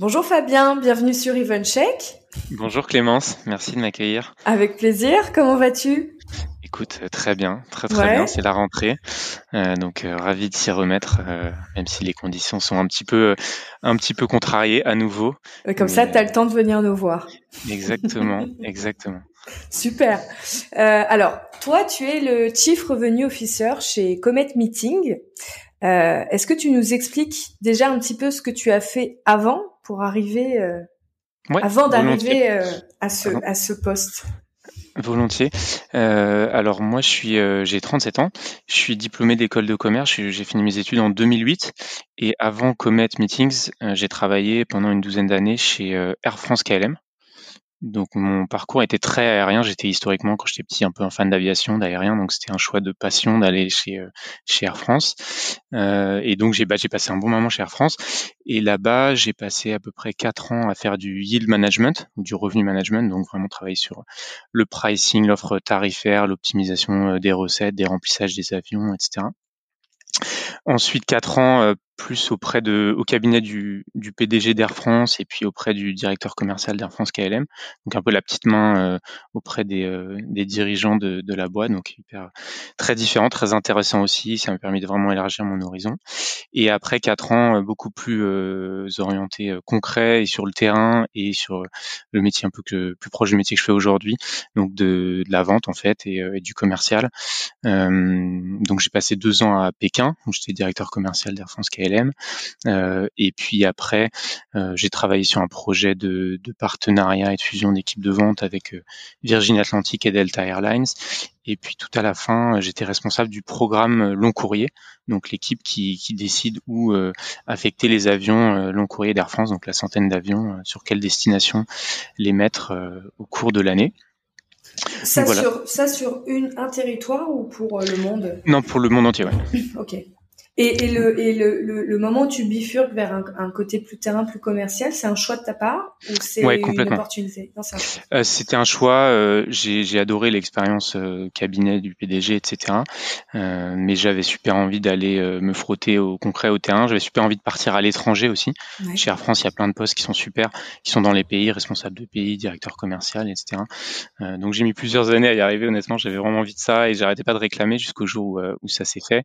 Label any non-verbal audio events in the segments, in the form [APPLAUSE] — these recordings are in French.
Bonjour Fabien, bienvenue sur EventCheck. Bonjour Clémence, merci de m'accueillir. Avec plaisir, comment vas-tu? Écoute, euh, très bien, très très bien, c'est la rentrée, euh, donc euh, ravi de s'y remettre, même si les conditions sont un petit peu, un petit peu contrariées à nouveau. Comme ça, tu as le temps de venir nous voir. Exactement, [LAUGHS] exactement. Super. alors, toi, tu es le Chief Revenue Officer chez Comet Meeting. Est-ce que tu nous expliques déjà un petit peu ce que tu as fait avant pour arriver, euh, avant d'arriver euh, à ce à ce poste. Volontiers. Euh, alors moi, je suis, j'ai 37 ans. Je suis diplômé d'école de commerce. J'ai fini mes études en 2008 et avant Comet Meetings, j'ai travaillé pendant une douzaine d'années chez Air France KLM. Donc mon parcours était très aérien. J'étais historiquement, quand j'étais petit, un peu un fan d'aviation, d'aérien. Donc c'était un choix de passion d'aller chez euh, Air France. Euh, et donc j'ai bah, j'ai passé un bon moment chez Air France. Et là-bas, j'ai passé à peu près quatre ans à faire du yield management du revenu management. Donc vraiment travailler sur le pricing, l'offre tarifaire, l'optimisation euh, des recettes, des remplissages des avions, etc. Ensuite, quatre ans plus auprès de, au cabinet du, du PDG d'Air France et puis auprès du directeur commercial d'Air France KLM. Donc un peu la petite main euh, auprès des, euh, des dirigeants de, de, la boîte. Donc hyper très différent, très intéressant aussi. Ça m'a permis de vraiment élargir mon horizon. Et après quatre ans, beaucoup plus orienté concret et sur le terrain et sur le métier un peu que, plus proche du métier que je fais aujourd'hui. Donc de, de, la vente en fait et, et du commercial. donc j'ai passé deux ans à Pékin où j'étais directeur commercial d'Air France KLM. Euh, et puis après, euh, j'ai travaillé sur un projet de, de partenariat et de fusion d'équipes de vente avec euh, Virgin Atlantic et Delta Airlines. Et puis tout à la fin, j'étais responsable du programme long courrier, donc l'équipe qui, qui, décide où affecter les avions long courrier d'Air France, donc la centaine d'avions, sur quelle destination les mettre au cours de l'année. Ça, sur, ça sur une, un territoire ou pour le monde? Non, pour le monde entier, ouais. ok. Et, et, le, et le, le, moment où tu bifurques vers un, un, côté plus terrain, plus commercial, c'est un choix de ta part ou c'est une opportunité? Euh, C'était un choix. Euh, J'ai adoré l'expérience euh, cabinet du PDG, etc. Euh, mais j'avais super envie d'aller euh, me frotter au concret, au terrain. J'avais super envie de partir à l'étranger aussi. Chez Air France, il y a plein de postes qui sont super, qui sont dans les pays, responsables de pays, directeur commercial, etc. donc j'ai mis plusieurs années à y arriver. Honnêtement, j'avais vraiment envie de ça et j'arrêtais pas de réclamer jusqu'au jour où, où ça s'est fait.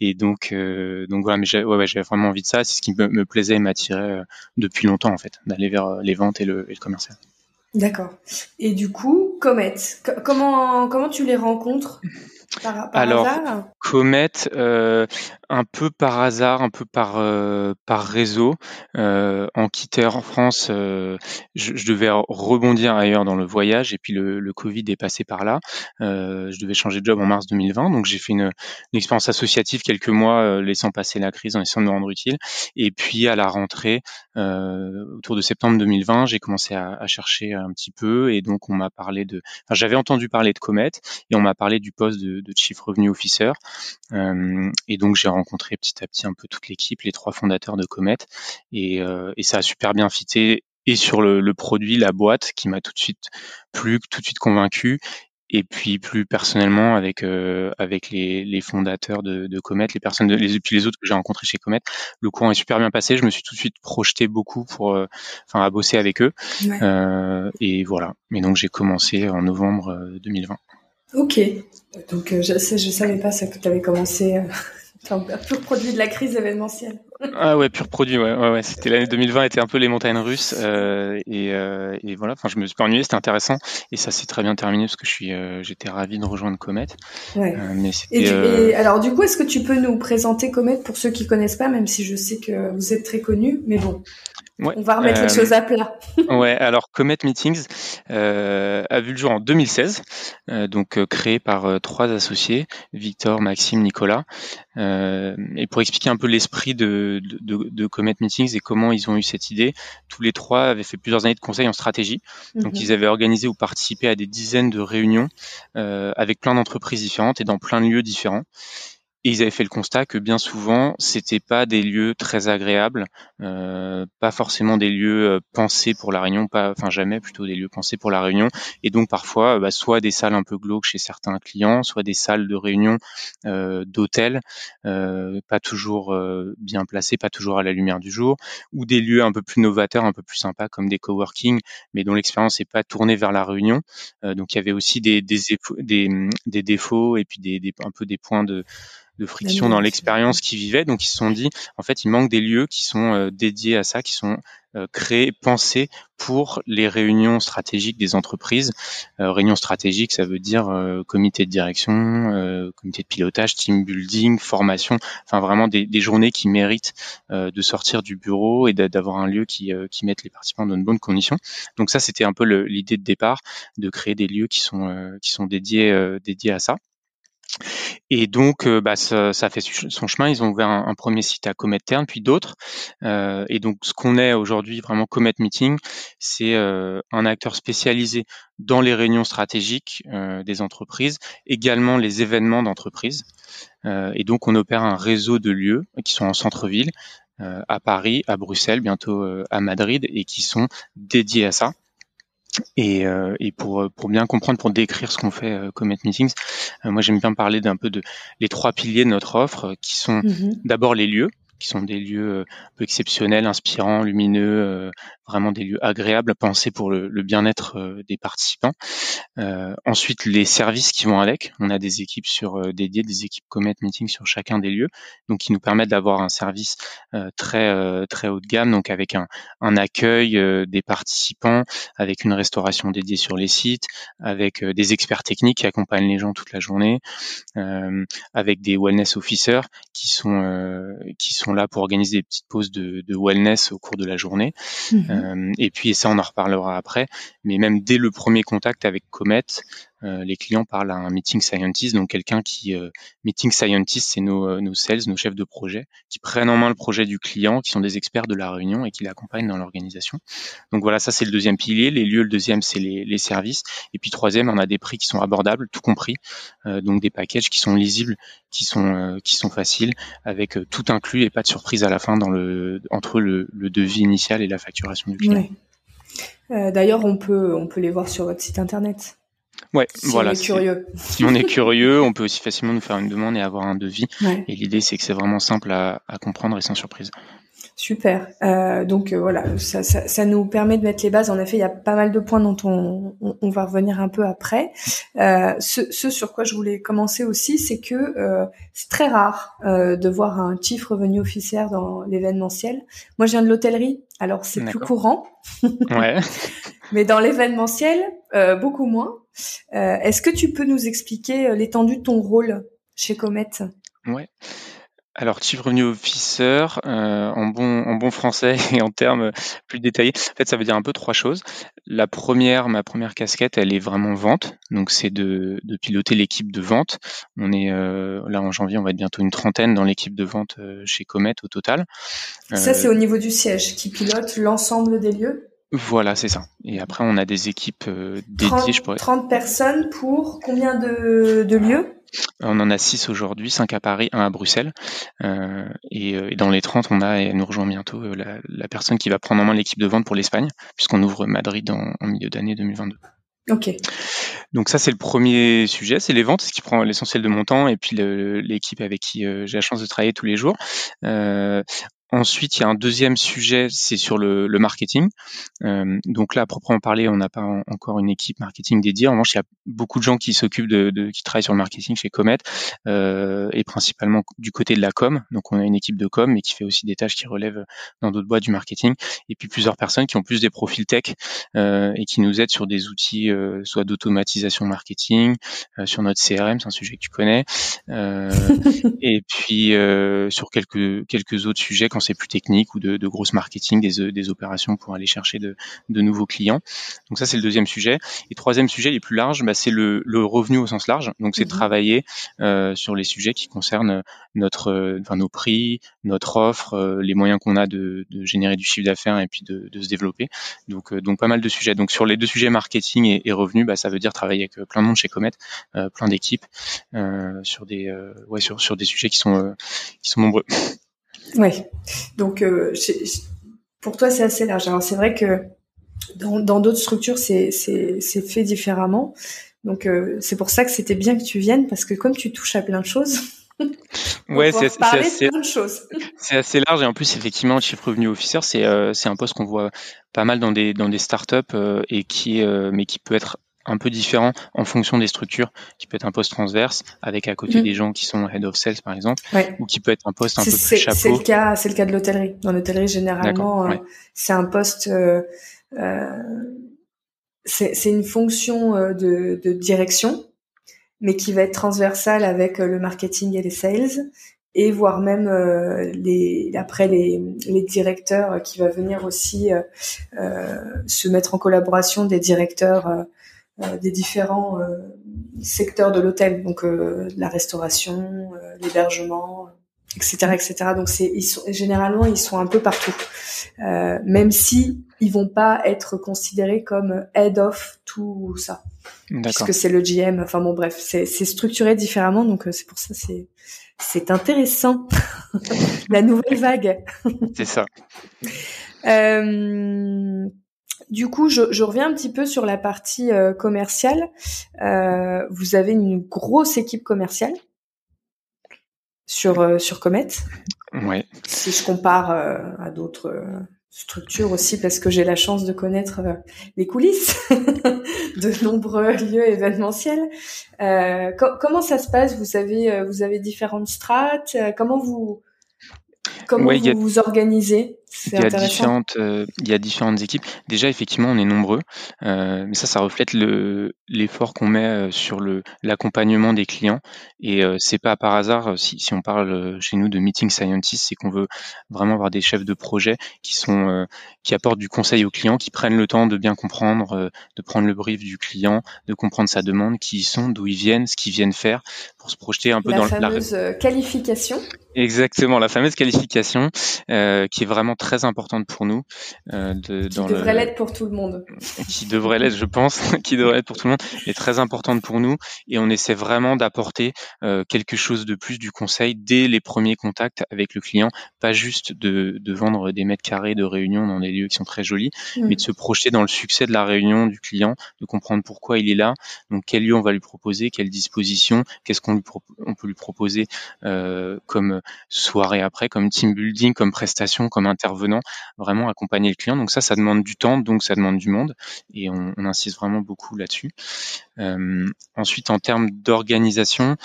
Et donc, euh, donc voilà, mais j'avais vraiment envie de ça. C'est ce qui me, plaisait et m'attirait euh, depuis longtemps en fait, d'aller vers euh, les ventes et le, et le commercial. D'accord. Et du coup, Comet, comment comment tu les rencontres? Par, par Alors, hasard Comet, euh, un peu par hasard, un peu par euh, par réseau. Euh, en quittant France, euh, je, je, devais rebondir ailleurs dans le voyage et puis le, le Covid est passé par là. Je devais changer de job en mars 2020, donc j'ai fait une, une, expérience associative quelques mois, laissant passer la crise, en essayant de me rendre utile. Et puis à la rentrée, autour de septembre 2020, j'ai commencé à, à, chercher un petit peu et donc on m'a parlé de. Enfin, j'avais entendu parler de Comet et on m'a parlé du poste de, de Chief Revenue Officer. et donc j'ai rencontré petit à petit un peu toute l'équipe, les trois fondateurs de Comet, et, euh, et ça a super bien fité et sur le, le produit, la boîte, qui m'a tout de suite plu, tout de suite convaincu, et puis plus personnellement avec euh, avec les, les, fondateurs de, de Comet, les personnes, de, les, puis les autres que j'ai rencontrés chez Comet, le courant est super bien passé. Je me suis tout de suite projeté beaucoup pour, euh, enfin, à bosser avec eux. Euh, et voilà. Et donc j'ai commencé en novembre 2020. Euh, ok. Donc je sais, je savais pas ça que tu avais commencé [LAUGHS] un pur produit de la crise événementielle. Ah ouais, pur produit, ouais, ouais, ouais. C'était l'année 2020 était un peu les montagnes russes euh, et, euh, et, voilà. Enfin, je me suis pas ennuyé, c'était intéressant et ça s'est très bien terminé parce que je suis, euh, j'étais ravi de rejoindre Comet. Ouais. Mais et, euh, et, alors du coup, est-ce que tu peux nous présenter Comet pour ceux qui connaissent pas, même si je sais que vous êtes très connu, mais bon. On va remettre les choses à plat. [LAUGHS] ouais, alors Comet Meetings euh, a vu le jour en 2016, euh, donc créé par trois associés, Victor, Maxime, Nicolas. et pour expliquer un peu l'esprit de, de, de, Comet Meetings et comment ils ont eu cette idée, tous les trois avaient fait plusieurs années de conseil en stratégie. Donc mhm. ils avaient organisé ou participé à des dizaines de réunions avec plein d'entreprises différentes et dans plein de lieux différents. Et ils avaient fait le constat que bien souvent, c'était pas des lieux très agréables, euh, pas forcément des lieux euh, pensés pour la réunion, pas, enfin jamais plutôt des lieux pensés pour la réunion. Et donc parfois, bah, soit des salles un peu glauques chez certains clients, soit des salles de réunion euh, d'hôtels, euh, pas toujours euh, bien placées, pas toujours à la lumière du jour, ou des lieux un peu plus novateurs, un peu plus sympas comme des coworking, mais dont l'expérience n'est pas tournée vers la réunion. Euh, donc il y avait aussi des, des, des, des défauts et puis des, des, un peu des points de de friction dans l'expérience qu'ils vivaient. Donc ils se sont dit, en fait, il manque des lieux qui sont euh, dédiés à ça, qui sont euh, créés, pensés pour les réunions stratégiques des entreprises. Euh, réunions stratégiques, ça veut dire comité de direction, comité de pilotage, team building, formation, enfin vraiment des, des journées qui méritent de sortir du bureau et d'avoir un lieu qui, qui mette les participants dans de bonnes conditions. Donc ça, c'était un peu l'idée de départ, de créer des lieux qui sont, qui sont dédiés, dédiés à ça. Et donc, euh, bah, ça, fait son chemin. Ils ont ouvert un, premier site à Comet Terne, puis d'autres. Euh, et donc, ce qu'on est aujourd'hui, vraiment Comet Meeting, c'est euh, un acteur spécialisé dans les réunions stratégiques des entreprises, également les événements d'entreprise. Et donc, on opère un réseau de lieux qui sont en centre-ville, à Paris, à Bruxelles, bientôt à Madrid, et qui sont dédiés à ça. Et, euh, et pour, pour, bien comprendre, pour décrire ce qu'on fait euh, Comet Meetings, euh, moi j'aime bien parler d'un peu de les trois piliers de notre offre, qui sont mm-hmm. d'abord les lieux, qui sont des lieux euh, un peu exceptionnels, inspirants, lumineux, euh, vraiment des lieux agréables, pensés pour le, bien-être euh, des participants. ensuite, les services qui vont avec. On a des équipes sur dédiées, des équipes Comet Meeting sur chacun des lieux, donc qui nous permettent d'avoir un service très très haut de gamme, donc avec un, accueil des participants, avec une restauration dédiée sur les sites, avec des experts techniques qui accompagnent les gens toute la journée, avec des wellness officers qui sont sont là pour organiser des petites pauses de, de wellness au cours de la journée. Mhm. Euh, et puis ça, on en reparlera après. Mais même dès le premier contact avec Comet, les clients parlent à un meeting scientist, donc quelqu'un qui euh, meeting scientist, c'est nos, euh, nos sales, nos chefs de projet, qui prennent en main le projet du client, qui sont des experts de la réunion et qui l'accompagnent dans l'organisation. Donc voilà, ça c'est le deuxième pilier. Les lieux, le deuxième c'est les, services, et puis troisième, on a des prix qui sont abordables, tout compris, donc des packages qui sont lisibles, qui sont qui sont faciles, avec tout inclus et pas de surprise à la fin dans le entre le, le devis initial et la facturation du client. D'ailleurs, on peut on peut les voir sur votre site internet. Ouais, voilà. On est curieux. Si on est curieux, on peut aussi facilement nous faire une demande et avoir un devis. Et l'idée, c'est que c'est vraiment simple à, à, comprendre et sans surprise. Super. Euh, donc euh, voilà, ça, ça, ça, nous permet de mettre les bases. En effet, il y a pas mal de points dont on, on, on va revenir un peu après. Euh, ce, ce, sur quoi je voulais commencer aussi, c'est que euh, c'est très rare euh, de voir un chief revenu officiel dans l'événementiel. Moi, je viens de l'hôtellerie, alors c'est plus courant. ouais. [LAUGHS] Mais dans l'événementiel, beaucoup moins. Est-ce que tu peux nous expliquer l'étendue de ton rôle chez Comet? Ouais. Alors, Chief Revenue Officer, euh, en, bon, en bon français [LAUGHS] et en termes plus détaillés, en fait, ça veut dire un peu trois choses. La première, ma première casquette, elle est vraiment vente. Donc, c'est de, de piloter l'équipe de vente. On est euh, là en janvier, on va être bientôt une trentaine dans l'équipe de vente euh, chez Comet au total. Ça, c'est au niveau du siège qui pilote l'ensemble des lieux? Voilà, c'est ça. Et après, on a des équipes dédiées, 30, je pourrais. 30 personnes pour combien de, de lieux? On en a 6 aujourd'hui, 5 à Paris, 1 à Bruxelles. et, dans les 30, on a, et elle nous rejoint bientôt, la, personne qui va prendre en main l'équipe de vente pour l'Espagne, puisqu'on ouvre Madrid en milieu d'année 2022. Ok. Donc ça c'est le premier sujet, c'est les ventes, ce qui prend l'essentiel de mon temps et puis l'équipe avec qui euh, j'ai la chance de travailler tous les jours. Euh, Ensuite, il y a un deuxième sujet, c'est sur le, le marketing. Euh, donc là, à proprement parler, on n'a pas encore une équipe marketing dédiée. En revanche, il y a beaucoup de gens qui s'occupent de, de, qui travaillent sur le marketing chez Comet, euh, et principalement du côté de la com. Donc on a une équipe de com, mais qui fait aussi des tâches qui relèvent dans d'autres boîtes du marketing. Et puis plusieurs personnes qui ont plus des profils tech euh, et qui nous aident sur des outils, soit d'automatisation marketing, sur notre CRM, c'est un sujet que tu connais, [LAUGHS] et puis sur quelques quelques autres sujets quand c'est plus technique ou de, de grosse marketing, des, des, opérations pour aller chercher de, de nouveaux clients. Donc ça, c'est le deuxième sujet. Et troisième sujet, il est plus large, bah, c'est le, le, revenu au sens large. Donc c'est mhm. travailler euh, sur les sujets qui concernent notre, enfin, nos prix, notre offre, euh, les moyens qu'on a de, de, générer du chiffre d'affaires et puis de, de, se développer. Donc, euh, donc pas mal de sujets. Donc sur les deux sujets marketing et, et revenus, bah, ça veut dire travailler avec plein de monde chez Comet, plein d'équipes sur des, ouais, sur, sur des sujets qui sont, qui sont nombreux. Oui. Donc, euh, pour toi, c'est assez large. Alors, c'est vrai que dans d'autres structures, c'est fait différemment. Donc, euh, c'est pour ça que c'était bien que tu viennes, parce que comme tu touches à plein de choses, [LAUGHS] ouais, c'est assez, [LAUGHS] c'est assez large et en plus effectivement, chief revenu officer, c'est euh, c'est un poste qu'on voit pas mal dans des dans des startups et qui mais qui peut être un peu différent en fonction des structures, qui peut être un poste transverse avec à côté mm. des gens qui sont head of sales par exemple, ou qui peut être un poste un peu plus chapeau. C'est le cas, c'est le cas de l'hôtellerie. Dans l'hôtellerie généralement, euh, c'est un poste, euh, euh, c'est une fonction euh, de, de, direction, mais qui va être transversale avec le marketing et les sales et voire même les après les, les directeurs qui va venir aussi euh, se mettre en collaboration des directeurs euh, des différents euh, secteurs de l'hôtel, donc euh, la restauration, l'hébergement, etc., etc. Donc c'est ils sont généralement ils sont un peu partout, même si ils vont pas être considérés comme head of tout ça, puisque c'est le GM. Enfin bon bref, c'est structuré différemment, donc c'est pour ça c'est c'est intéressant [LAUGHS] la nouvelle vague. c'est ça. Euh, du coup, je, je, reviens un petit peu sur la partie euh, commerciale. Euh, vous avez une grosse équipe commerciale sur euh, sur Comet. Ouais. Si je compare à d'autres structures aussi, parce que j'ai la chance de connaître les coulisses [LAUGHS] de nombreux lieux événementiels. comment ça se passe? Vous avez vous avez différentes strates? comment vous comment vous vous organisez? Il y a différentes, euh, il y a différentes équipes. Déjà, effectivement, on est nombreux, euh, mais ça, ça reflète le l'effort qu'on met euh, sur le l'accompagnement des clients. Et c'est pas par hasard si, si on parle chez nous de meeting scientist, c'est qu'on veut vraiment avoir des chefs de projet qui sont qui apportent du conseil aux clients, qui prennent le temps de bien comprendre, de prendre le brief du client, de comprendre sa demande, qui ils sont, d'où ils viennent, ce qu'ils viennent faire, pour se projeter un peu la dans fameuse la qualification. Exactement, la fameuse qualification euh, qui est vraiment très importante pour nous. Euh, de, qui devrait l'être pour tout le monde. [LAUGHS] Qui devrait l'être, je pense, [LAUGHS] qui devrait l'être pour tout le monde, est très importante pour nous et on essaie vraiment d'apporter euh, quelque chose de plus du conseil dès les premiers contacts avec le client, pas juste de, de vendre des mètres carrés de réunion dans des lieux qui sont très jolis, mm. mais de se projeter dans le succès de la réunion du client, de comprendre pourquoi il est là, donc quel lieu on va lui proposer, quelle disposition, qu'est-ce qu'on on peut lui proposer euh, comme soirée après, comme team building, comme prestation, comme intervenant, vraiment accompagner le client. Donc ça, ça demande du temps, donc ça demande du monde, et on, insiste vraiment beaucoup là-dessus. Euh, ensuite, en termes d'organisation,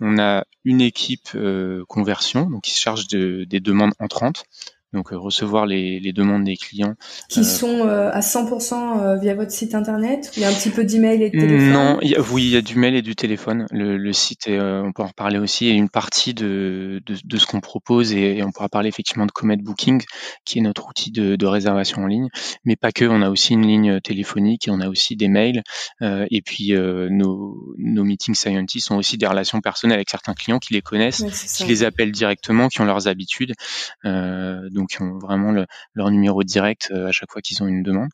on a une équipe euh, conversion, donc qui se charge de, des demandes entrantes donc euh, recevoir les, les, demandes des clients. Qui euh, sont euh, à 100% via votre site internet Il y a un petit peu d'email et de téléphone Non, y a, oui, il y a du mail et du téléphone. Le, le site, est, on peut en reparler aussi, il y a une partie de, de, de ce qu'on propose et, on pourra parler effectivement de Comet Booking, qui est notre outil de, de, réservation en ligne. Mais pas que, on a aussi une ligne téléphonique et on a aussi des mails. et puis nos, nos meeting scientists ont aussi des relations personnelles avec certains clients qui les connaissent, qui les appellent directement, qui ont leurs habitudes. Euh, donc qui ont vraiment leur numéro direct à chaque fois qu'ils ont une demande.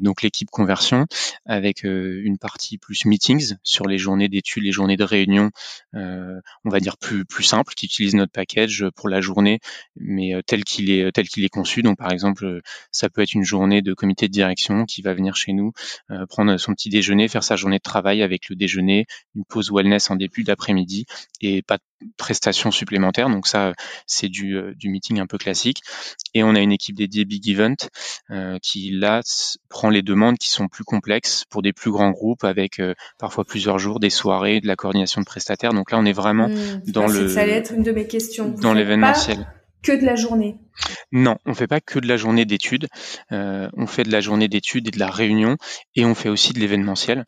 donc l'équipe conversion avec une partie plus meetings sur les journées d'études, les journées de réunion, on va dire plus plus simple, qui utilise notre package pour la journée, mais tel qu'il est tel qu'il est conçu. Donc par exemple, ça peut être une journée de comité de direction qui va venir chez nous prendre son petit déjeuner, faire sa journée de travail avec le déjeuner, une pause wellness en début d'après-midi et pas de prestations supplémentaires. Donc ça, c'est du, euh, du meeting un peu classique. Et on a une équipe dédiée Big Event euh, qui là prend les demandes qui sont plus complexes pour des plus grands groupes avec euh, parfois plusieurs jours, des soirées, de la coordination de prestataires. Donc là, on est vraiment mmh. dans le. Ça allait être une de mes questions. dans l'événementiel. Que de la journée. Non, on fait pas que de la journée d'études. on fait de la journée d'études et de la réunion, et on fait aussi de l'événementiel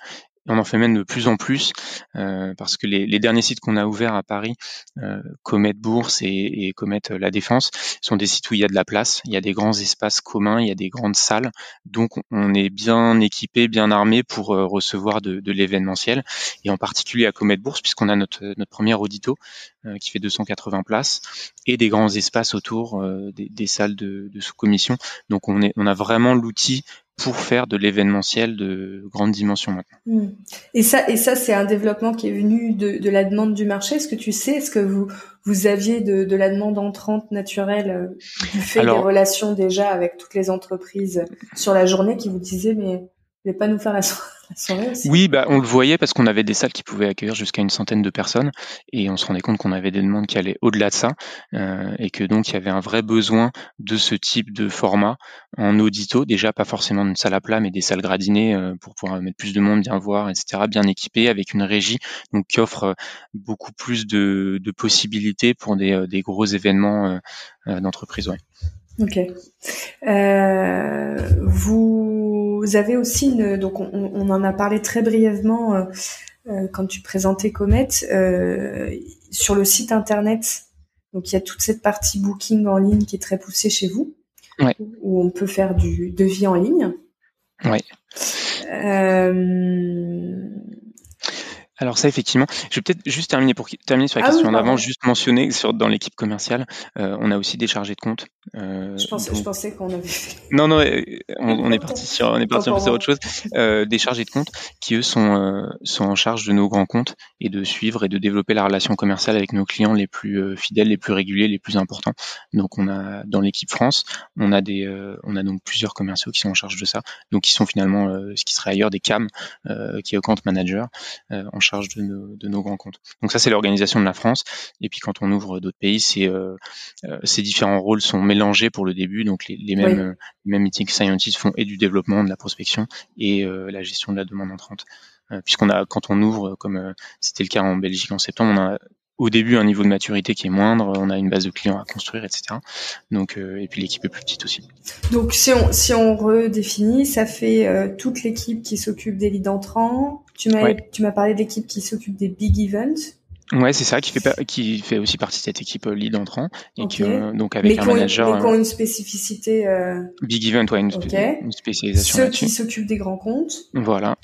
on en fait même de plus en plus euh, parce que les, derniers sites qu'on a ouverts à Paris, euh, Comet Bourse et, et Comet euh, La Défense, sont des sites où il y a de la place, il y a des grands espaces communs, il y a des grandes salles, donc on est bien équipé, bien armé pour euh, recevoir de, de l'événementiel et en particulier à Comet Bourse puisqu'on a notre, notre premier audito qui fait 280 places et des grands espaces autour des, des, salles de, de sous-commission. Donc on, est, on a vraiment l'outil pour faire de l'événementiel de grande dimension maintenant. Hmm. Et ça, et ça, c'est un développement qui est venu de, de la demande du marché. Est-ce que tu sais, est-ce que vous vous aviez de, de la demande entrante naturelle euh, du fait des relations déjà avec toutes les entreprises sur la journée qui vous disaient mais voulez pas nous faire [LAUGHS] la soirée aussi Oui, bah, on le voyait parce qu'on avait des salles qui pouvaient accueillir jusqu'à une centaine de personnes et on se rendait compte qu'on avait des demandes qui allaient au-delà de ça euh, et que donc il y avait un vrai besoin de ce type de format en audito, déjà pas forcément une salle à plat mais des salles gradinées euh, pour pouvoir mettre plus de monde, bien voir, etc., bien équipées avec une régie donc qui offre euh, beaucoup plus de, de possibilités pour des, euh, des gros événements d'entreprise. Ouais. Ok. Euh, vous avez aussi une, donc on, on, en a parlé très brièvement euh, euh quand tu présentais Comet euh, sur le site internet. Donc il y a toute cette partie booking en ligne qui est très poussée chez vous, ouais. où on peut faire du devis en ligne. Oui. Euh, alors ça, effectivement, je vais peut-être juste terminer pour terminer sur la ah question en avant, juste mentionner sur dans l'équipe commerciale, euh, on a aussi des chargés de compte. Euh, je, pensais, je pensais qu'on avait. [LAUGHS] Non, non, euh, on, est parti sur on est parti sur autre chose. Euh, des chargés de compte qui eux sont sont en charge de nos grands comptes et de suivre et de développer la relation commerciale avec nos clients les plus fidèles, les plus réguliers, les plus importants. Donc on a dans l'équipe France, on a des on a donc plusieurs commerciaux qui sont en charge de ça, donc qui sont finalement ce qui serait ailleurs des CAM, qui est account manager en charge de nos, grands comptes. Donc ça, c'est l'organisation de la France. Et puis quand on ouvre d'autres pays, c'est euh, euh, ces différents rôles sont mélangés pour le début. Donc les, mêmes, euh, mêmes meeting scientists font et du développement, de la prospection et la gestion de la demande entrante. Puisqu'on a, quand on ouvre, comme c'était le cas en Belgique en septembre, on a au début un niveau de maturité qui est moindre, on a une base de clients à construire, etc. Donc euh, et puis l'équipe est plus petite aussi. Donc si on si on redéfinit, ça fait euh, toute l'équipe qui s'occupe des leads entrants. Tu m'as tu m'as parlé d'équipe qui s'occupe des big events. Ouais, c'est ça qui fait qui fait aussi partie de cette équipe euh, lead entrant et qui donc avec un manager. mais qui ont une spécificité. Big event, ouais, une, une spécialisation Ceux qui s'occupent des grands comptes. Voilà.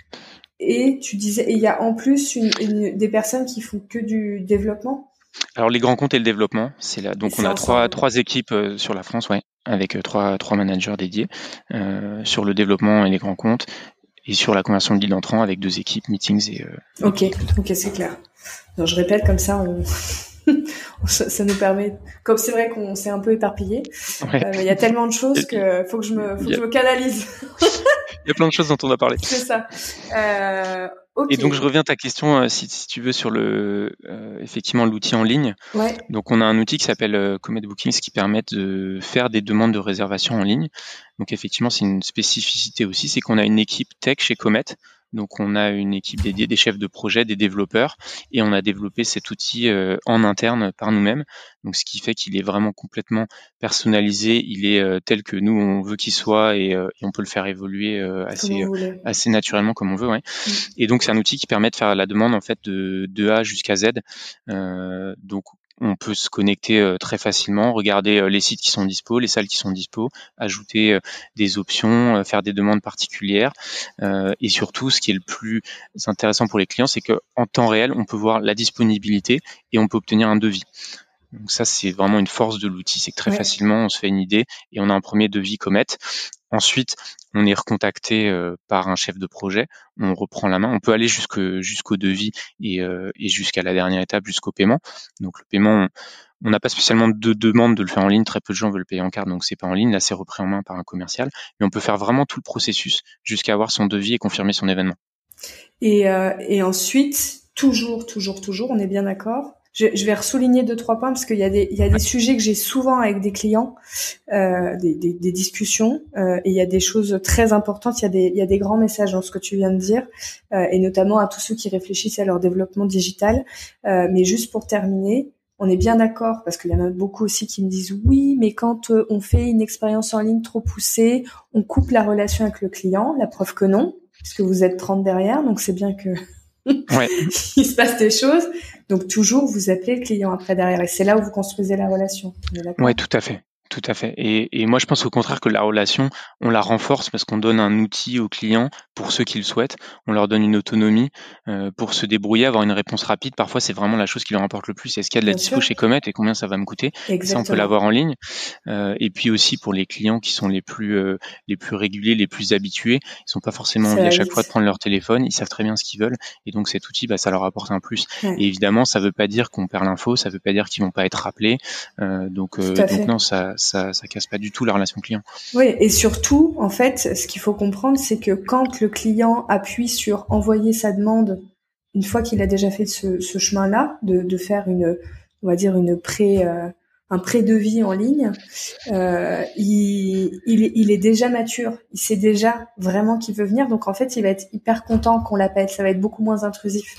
Et tu disais, il y a en plus une, des personnes qui font que du développement? Alors les grands comptes et le développement, c'est là. Donc on a trois trois équipes euh, sur la France, ouais, avec euh, trois trois managers dédiés euh, sur le développement et les grands comptes et sur la conversion de lead entrant avec deux équipes meetings et. Euh, ok, ok, c'est clair. je répète comme ça, on... [LAUGHS] ça, nous permet, comme c'est vrai qu'on s'est un peu éparpillé, euh, il y a tellement de choses que faut que je me, faut que je me canalise. [LAUGHS] Il y a plein de choses dont on a parlé. C'est ça. Euh, Et donc je reviens à ta question, euh, si, si, tu veux, sur le euh, effectivement l'outil en ligne. Ouais. Donc on a un outil qui s'appelle Comet Bookings qui permet de faire des demandes de réservation en ligne. Donc effectivement, c'est une spécificité aussi, c'est qu'on a une équipe tech chez Comet donc on a une équipe dédiée, des chefs de projet, des développeurs, et on a développé cet outil euh, en interne par nous-mêmes. Donc ce qui fait qu'il est vraiment complètement personnalisé, il est euh, tel que nous on veut qu'il soit et, euh, on peut le faire évoluer assez assez naturellement comme on veut. Ouais. Mm. Et donc c'est un outil qui permet de faire la demande en fait de, de A jusqu'à Z. donc on peut se connecter euh, très facilement, regarder euh, les sites qui sont dispo, les salles qui sont dispo, ajouter euh, des options, faire des demandes particulières. et surtout, ce qui est le plus intéressant pour les clients, c'est qu'en temps réel, on peut voir la disponibilité et on peut obtenir un devis. Donc ça, c'est vraiment une force de l'outil, c'est que très facilement, on se fait une idée et on a un premier devis Comet. Ensuite, on est recontacté euh, par un chef de projet, on reprend la main, on peut aller jusqu'au devis et, euh, et jusqu'à la dernière étape, jusqu'au paiement. Donc le paiement, on n'a pas spécialement de demande de le faire en ligne, très peu de gens veulent payer en carte, donc c'est pas en ligne, là c'est repris en main par un commercial, mais on peut faire vraiment tout le processus jusqu'à avoir son devis et confirmer son événement. Et, euh, et ensuite, toujours, toujours, toujours, on est bien d'accord, je, je, vais ressouligner deux trois points parce qu'il y a des il y a des sujets que j'ai souvent avec des clients, euh, des, des, des, discussions euh, et il y a des choses très importantes. Il y a des il y a des grands messages dans ce que tu viens de dire euh, et notamment à tous ceux qui réfléchissent à leur développement digital. Euh, mais juste pour terminer, on est bien d'accord parce qu'il y en a beaucoup aussi qui me disent oui, mais quand euh, on fait une expérience en ligne trop poussée, on coupe la relation avec le client. La preuve que non, puisque vous êtes 30 derrière, donc c'est bien que ouais. [LAUGHS] il se passe des choses. Donc toujours, vous appelez le client après derrière, et c'est là où vous construisez la relation. Oui, tout à fait. Tout à fait. Et, et, moi, je pense au contraire que la relation, on la renforce parce qu'on donne un outil aux clients pour ceux qui le souhaitent. On leur donne une autonomie euh, pour se débrouiller, avoir une réponse rapide. Parfois, c'est vraiment la chose qui leur importe le plus. Est-ce qu'il y a de la dispo chez Comet et combien ça va me coûter? Ça, on peut l'avoir en ligne. Euh, et puis aussi pour les clients qui sont les plus euh, les plus réguliers, les plus habitués, ils sont pas forcément envie à chaque fois de prendre leur téléphone. Ils savent très bien ce qu'ils veulent. Et donc cet outil, bah, ça leur apporte un plus. Et évidemment, ça veut pas dire qu'on perd l'info. Ça veut pas dire qu'ils vont pas être rappelés. Euh, donc, donc non, ça ça, ça casse pas du tout la relation client. Oui, et surtout, en fait, ce qu'il faut comprendre, c'est que quand le client appuie sur envoyer sa demande, une fois qu'il a déjà fait ce, ce chemin-là, de, de, faire une, on va dire une pré, euh, un pré-devis en ligne, euh, il, il, il, est déjà mature, il sait déjà vraiment qu'il veut venir, donc en fait, il va être hyper content qu'on l'appelle, ça va être beaucoup moins intrusif.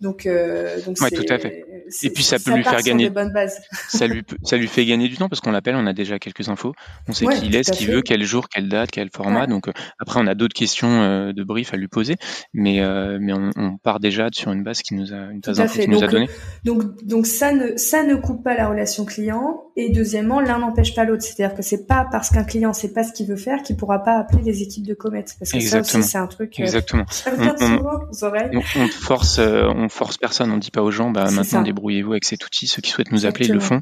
Donc, euh, donc ouais, tout à fait. Et puis ça peut lui faire gagner. [LAUGHS] ça lui ça lui fait gagner du temps parce qu'on l'appelle, on a déjà quelques infos, on sait qui il est, ce qu'il veut, quel jour, quelle date, quel format. Donc euh, après on a d'autres questions euh, de brief à lui poser, mais euh, mais on, on, part déjà sur une base qui nous a une base qui nous a donné. Donc donc ça ne ça ne coupe pas la relation client et deuxièmement l'un n'empêche pas l'autre. C'est-à-dire que c'est pas parce qu'un client sait pas ce qu'il veut faire qu'il pourra pas appeler les équipes de Comet parce que Exactement. ça c'est un truc. Exactement. [LAUGHS] on, on, on, force on force personne, on dit pas aux gens, bah maintenant débrouillez-vous avec cet outil. Ceux qui souhaitent nous appeler, ils le font,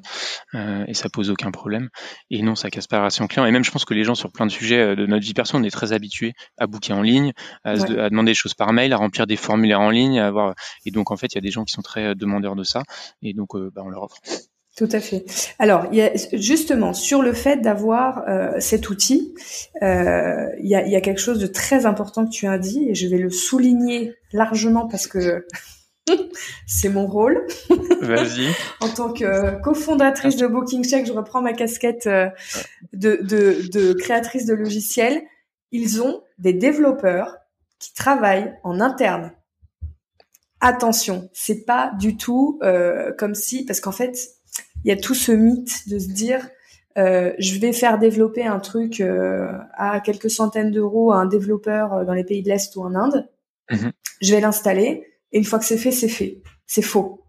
euh, et ça pose aucun problème. Et non, ça casse pas la relation client. Et même, je pense que les gens sur plein de sujets euh, de notre vie perso, on est très habitués à booker en ligne, à, demander des choses par mail, à remplir des formulaires en ligne, à avoir. Et donc, en fait, il y a des gens qui sont très euh, demandeurs de ça, et donc, bah, on leur offre. Tout à fait. Alors, il y a, justement, sur le fait d'avoir cet outil, euh, il, y a, il y a quelque chose de très important que tu as dit, et je vais le souligner largement parce que [LAUGHS] c'est mon rôle. Vas-y. [LAUGHS] en tant que cofondatrice de Booking Check, je reprends ma casquette euh, de, de, de créatrice de logiciels. Ils ont des développeurs qui travaillent en interne. Attention, c'est pas du tout euh, comme si, parce qu'en fait, il y a tout ce mythe de se dire, euh, je vais faire développer un truc à quelques centaines d'euros à un développeur dans les pays de l'Est ou en Inde. Mhm. Je vais l'installer et une fois que c'est fait, c'est fait. C'est faux.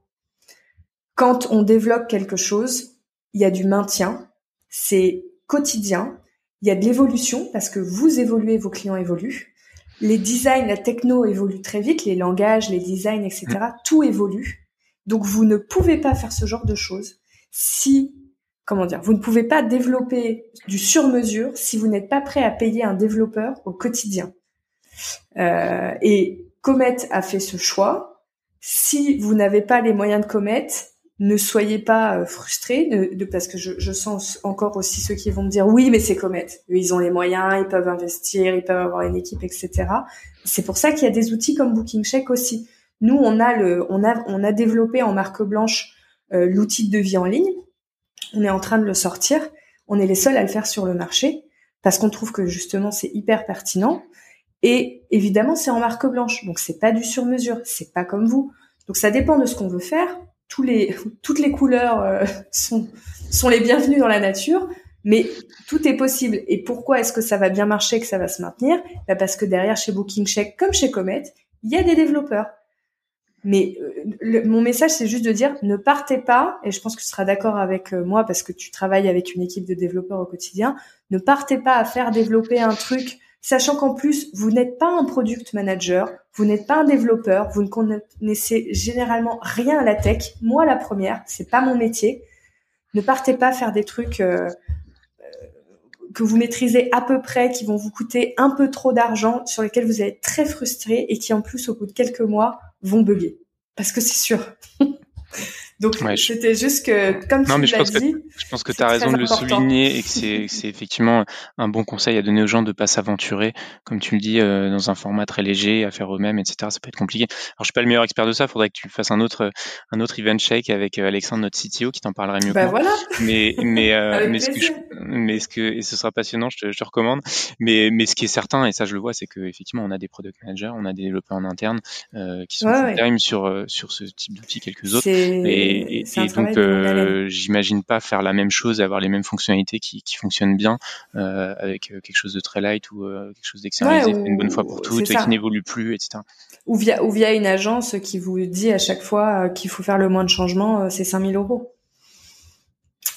Quand on développe quelque chose, il y a du maintien, c'est quotidien, il y a de l'évolution parce que vous évoluez, vos clients évoluent. Les designs, la techno évolue très vite, les langages, les designs, etc. Tout évolue. Donc vous ne pouvez pas faire ce genre de choses si, comment dire, vous ne pouvez pas développer du sur-mesure si vous n'êtes pas prêt à payer un développeur au quotidien. Euh, et Comet a fait ce choix. Si vous n'avez pas les moyens de Comet, ne soyez pas euh, frustrés, de, parce que je, je, sens encore aussi ceux qui vont me dire oui, mais c'est Comet. Ils ont les moyens, ils peuvent investir, ils peuvent avoir une équipe, etc. C'est pour ça qu'il y a des outils comme Booking Check aussi. Nous, on a le, on a, on a développé en marque blanche euh, l'outil de devis en ligne. On est en train de le sortir. On est les seuls à le faire sur le marché parce qu'on trouve que justement c'est hyper pertinent. Et évidemment, c'est en marque blanche, donc c'est pas du sur-mesure, c'est pas comme vous. Donc ça dépend de ce qu'on veut faire. Tous les, [LAUGHS] toutes les couleurs euh, [LAUGHS] sont, sont les bienvenues dans la nature, mais tout est possible. Et pourquoi est-ce que ça va bien marcher, que ça va se maintenir? Bah Parce que derrière, chez Booking Check, comme chez Comet, il y a des développeurs. Mais euh, mon message, c'est juste de dire, ne partez pas, et je pense que tu seras d'accord avec euh, moi parce que tu travailles avec une équipe de développeurs au quotidien, ne partez pas à faire développer un truc sachant qu'en plus, vous n'êtes pas un product manager, vous n'êtes pas un développeur, vous ne connaissez généralement rien à la tech. Moi, la première, c'est pas mon métier. Ne partez pas faire des trucs euh, que vous maîtrisez à peu près, qui vont vous coûter un peu trop d'argent, sur lesquels vous allez très frustré et qui en plus au bout de quelques mois vont bugger. Parce que c'est sûr. [LAUGHS] Donc c'était juste que, comme tu l'as dit, je pense que tu as raison de le souligner et [LAUGHS] que c'est effectivement un bon conseil à donner aux gens de pas s'aventurer, comme tu le dis, euh, dans un format très léger, à faire eux-mêmes, etc. Ça peut être compliqué. Alors je suis pas le meilleur expert de ça, faudrait que tu fasses un autre un autre event shake avec euh, Alexandre, notre CTO, qui t'en parlerait mieux. Bah voilà. Mais mais [LAUGHS] euh, mais ce que mais ce que et ce sera passionnant, je te, je te recommande. Mais mais ce qui est certain et ça je le vois, c'est que effectivement on a des product managers, on a des développeurs en interne qui sont ouais, sur sur ce type d'outils, quelques autres. Et, et, donc, euh, j'imagine pas faire la même chose, avoir les mêmes fonctionnalités qui, qui fonctionnent bien euh, avec euh, quelque chose de très light ou quelque chose d'externalisé une bonne fois pour toutes et qui n'évolue plus, etc. Ou via, ou via une agence qui vous dit à chaque fois qu'il faut faire le moins de changements, c'est 5000 euros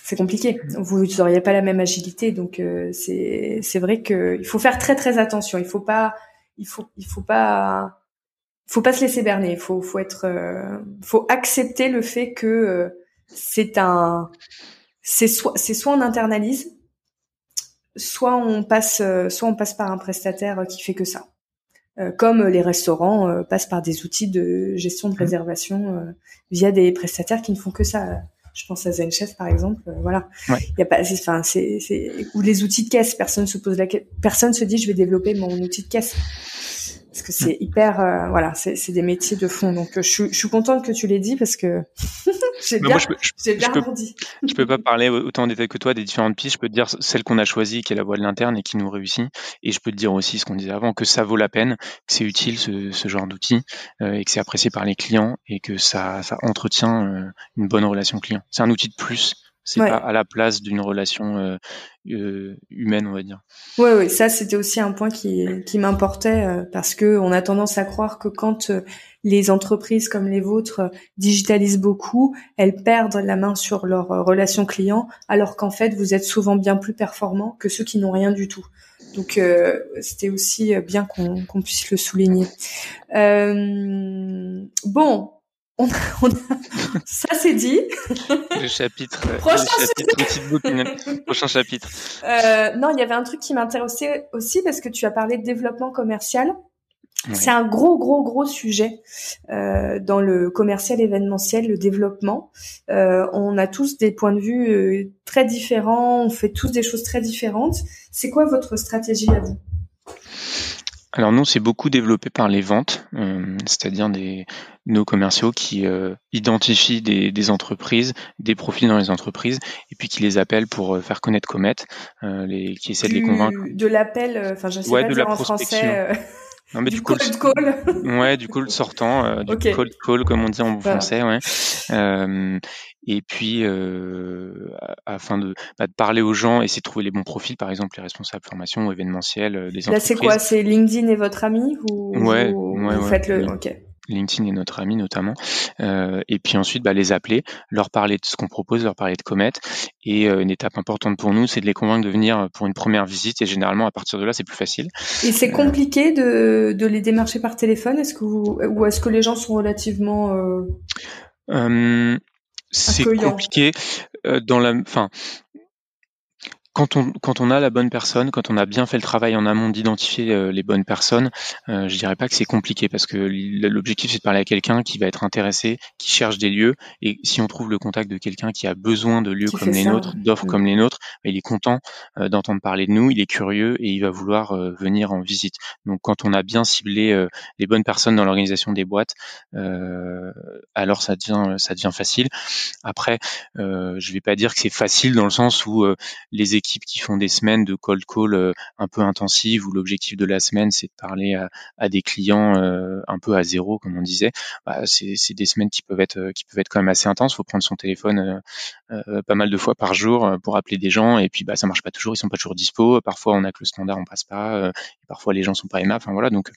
c'est compliqué. Vous n'auriez pas la même agilité, donc c'est c'est vrai que il faut faire très très attention. Il faut pas il faut il faut pas faut pas se laisser berner. Faut faut être euh, faut accepter le fait que euh, c'est un c'est soit c'est soit on internalise, soit on passe euh, soit on passe par un prestataire qui fait que ça. comme les restaurants passent par des outils de gestion de mmh. réservation via des prestataires qui ne font que ça. Je pense à ZenChef par exemple. voilà. Il y a pas, enfin c'est, c'est ou les outils de caisse. Personne se pose la, personne se dit je vais développer mon outil de caisse parce que c'est hyper euh, voilà c'est des métiers de fond. Donc euh, je, je suis contente que tu l'aies dit parce que [LAUGHS] j'ai bien, je, je, bien peux, je peux pas parler autant en détail que toi des différentes pistes. Je peux te dire celle qu'on a choisie qui est la voie de l'interne et qui nous réussit. Et je peux te dire aussi ce qu'on disait avant que ça vaut la peine que c'est utile ce, ce genre d'outil euh, et que c'est apprécié par les clients et que ça ça entretient une bonne relation client. C'est un outil de plus c'est pas à la place d'une relation euh, euh, humaine, on va dire. Oui, oui, ça c'était aussi un point qui, qui m'importait euh, parce que on a tendance à croire que quand les entreprises comme les vôtres digitalisent beaucoup, elles perdent la main sur leur relation client, alors qu'en fait vous êtes souvent bien plus performants que ceux qui n'ont rien du tout. Donc c'était aussi bien qu'on puisse le souligner. bon, on ça c'est dit. Le chapitre. Prochain, chapitre, [LAUGHS] Prochain chapitre. Euh, non, il y avait un truc qui m'intéressait aussi parce que tu as parlé de développement commercial. C'est un gros, gros, gros sujet euh, dans le commercial événementiel, le développement. Euh, on a tous des points de vue euh, très différents, on fait tous des choses très différentes. C'est quoi votre stratégie à vous? Alors nous, c'est beaucoup développé par les ventes, euh, c'est-à-dire des nos commerciaux qui euh, identifient des, entreprises, des profils dans les entreprises, et puis qui les appellent pour euh, faire connaître Comet, les, qui essaient de les convaincre. De l'appel, enfin, je sais pas dire en français. Non, mais du, cold call. [LAUGHS] Ouais, du cold sortant, du cold call comme on dit en français, ouais. et puis euh, afin de, bah, de, parler aux gens, essayer de trouver les bons profils, par exemple les responsables formation, événementiels, des entreprises. Là, c'est quoi? C'est LinkedIn et votre ami ou ouais, vous, ouais, vous faites le Ok. LinkedIn est notre ami notamment, euh, et puis ensuite bah, les appeler, leur parler de ce qu'on propose, leur parler de Comet, et euh, une étape importante pour nous, c'est de les convaincre de venir pour une première visite, et généralement à partir de là, c'est plus facile. Et c'est euh, compliqué de, de les démarcher par téléphone, est-ce que vous, ou est-ce que les gens sont relativement euh, c'est compliqué dans la, enfin, quand on, quand on a la bonne personne, quand on a bien fait le travail en amont d'identifier euh, les bonnes personnes, euh, je dirais pas que c'est compliqué parce que l'objectif c'est de parler à quelqu'un qui va être intéressé, qui cherche des lieux et si on trouve le contact de quelqu'un qui a besoin de lieux comme les nôtres, d'offres mm. comme les nôtres, il est content euh, d'entendre parler de nous, il est curieux et il va vouloir euh, venir en visite. Donc quand on a bien ciblé les bonnes personnes dans l'organisation des boîtes, alors ça devient ça devient facile. Après, je vais pas dire que c'est facile dans le sens où les équipes qui font des semaines de cold call euh, un peu intensives où l'objectif de la semaine c'est de parler à, des clients euh, un peu à zéro comme on disait, bah, c'est des semaines qui peuvent être euh, qui peuvent être quand même assez intenses. Faut prendre son téléphone pas mal de fois par jour pour appeler des gens et puis bah ça marche pas toujours, ils sont pas toujours dispo. Parfois on a que le standard, on passe pas. Parfois les gens sont pas aimables. Enfin voilà donc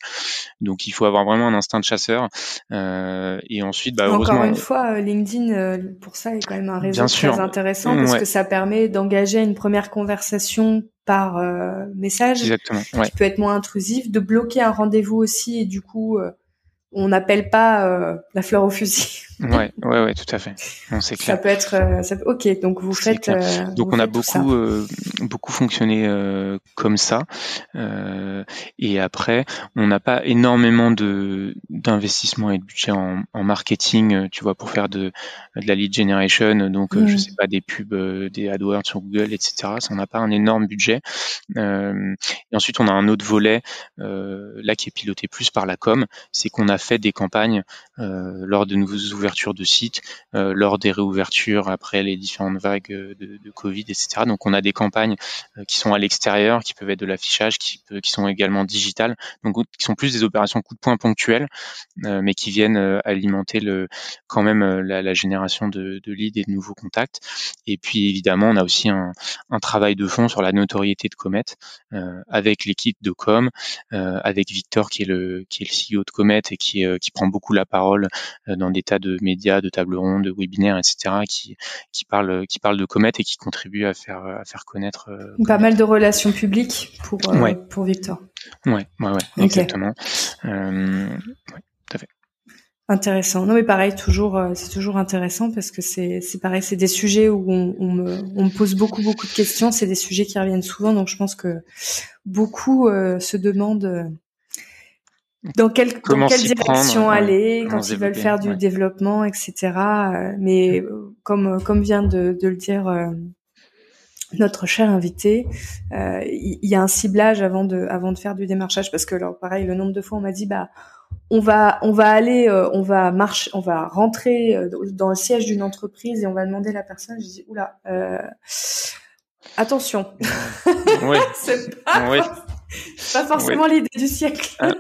donc il faut avoir vraiment un instinct de chasseur et ensuite bah, encore une fois LinkedIn pour ça est quand même un réseau très intéressant parce que ça permet d'engager une première conversation par euh, message Exactement, qui peut être moins intrusif, de bloquer un rendez-vous aussi et du coup euh, on n'appelle pas euh, la fleur au fusil. Ouais, ouais, ouais, tout à fait. c'est clair. Ça peut être, euh, ça ok. Donc vous faites. Euh, donc on a beaucoup, euh, beaucoup fonctionné comme ça. et après, on n'a pas énormément de d'investissement et de budget en, en, marketing, tu vois, pour faire de, de la lead generation. Donc je mm. sais pas des pubs, des AdWords sur Google, etc. Ça, on n'a pas un énorme budget. et ensuite, on a un autre volet là qui est piloté plus par la com, c'est qu'on a fait des campagnes lors de nouveaux ouvertures de sites euh, lors des réouvertures après les différentes vagues de, de, Covid, etc. Donc on a des campagnes euh, qui sont à l'extérieur, qui peuvent être de l'affichage, qui, qui sont également digitales, donc qui sont plus des opérations coup de poing ponctuelles, euh, mais qui viennent alimenter le, quand même la, génération de, de leads et de nouveaux contacts. Et puis évidemment, on a aussi un, travail de fond sur la notoriété de Comet avec l'équipe de com, avec Victor qui est le qui est le CEO de Comet et qui, qui prend beaucoup la parole dans des tas de médias, de tables rondes, de webinaires, etc., qui, qui parlent, qui parlent de Comet et qui contribuent à faire, à faire connaître. Euh, Pas mal de relations publiques pour, euh, pour Victor. Ouais, ouais, ouais, exactement. Euh, tout à fait. Intéressant. Non mais pareil, toujours c'est toujours intéressant parce que c'est c'est pareil, c'est des sujets où on, on, me on me pose beaucoup beaucoup de questions. C'est des sujets qui reviennent souvent, donc je pense que beaucoup se demandent dans, quelle direction aller quand ils veulent faire du développement, etc. Euh, mais euh, comme comme vient de, de le dire euh, notre cher invité, il y, a un ciblage avant de avant de faire du démarchage parce que alors pareil le nombre de fois on m'a dit bah on va on va aller on va marcher on va rentrer dans le siège d'une entreprise et on va demander à la personne je dis oula attention oui. [LAUGHS] c'est pas, oui. pas forcément l'idée du siècle ah.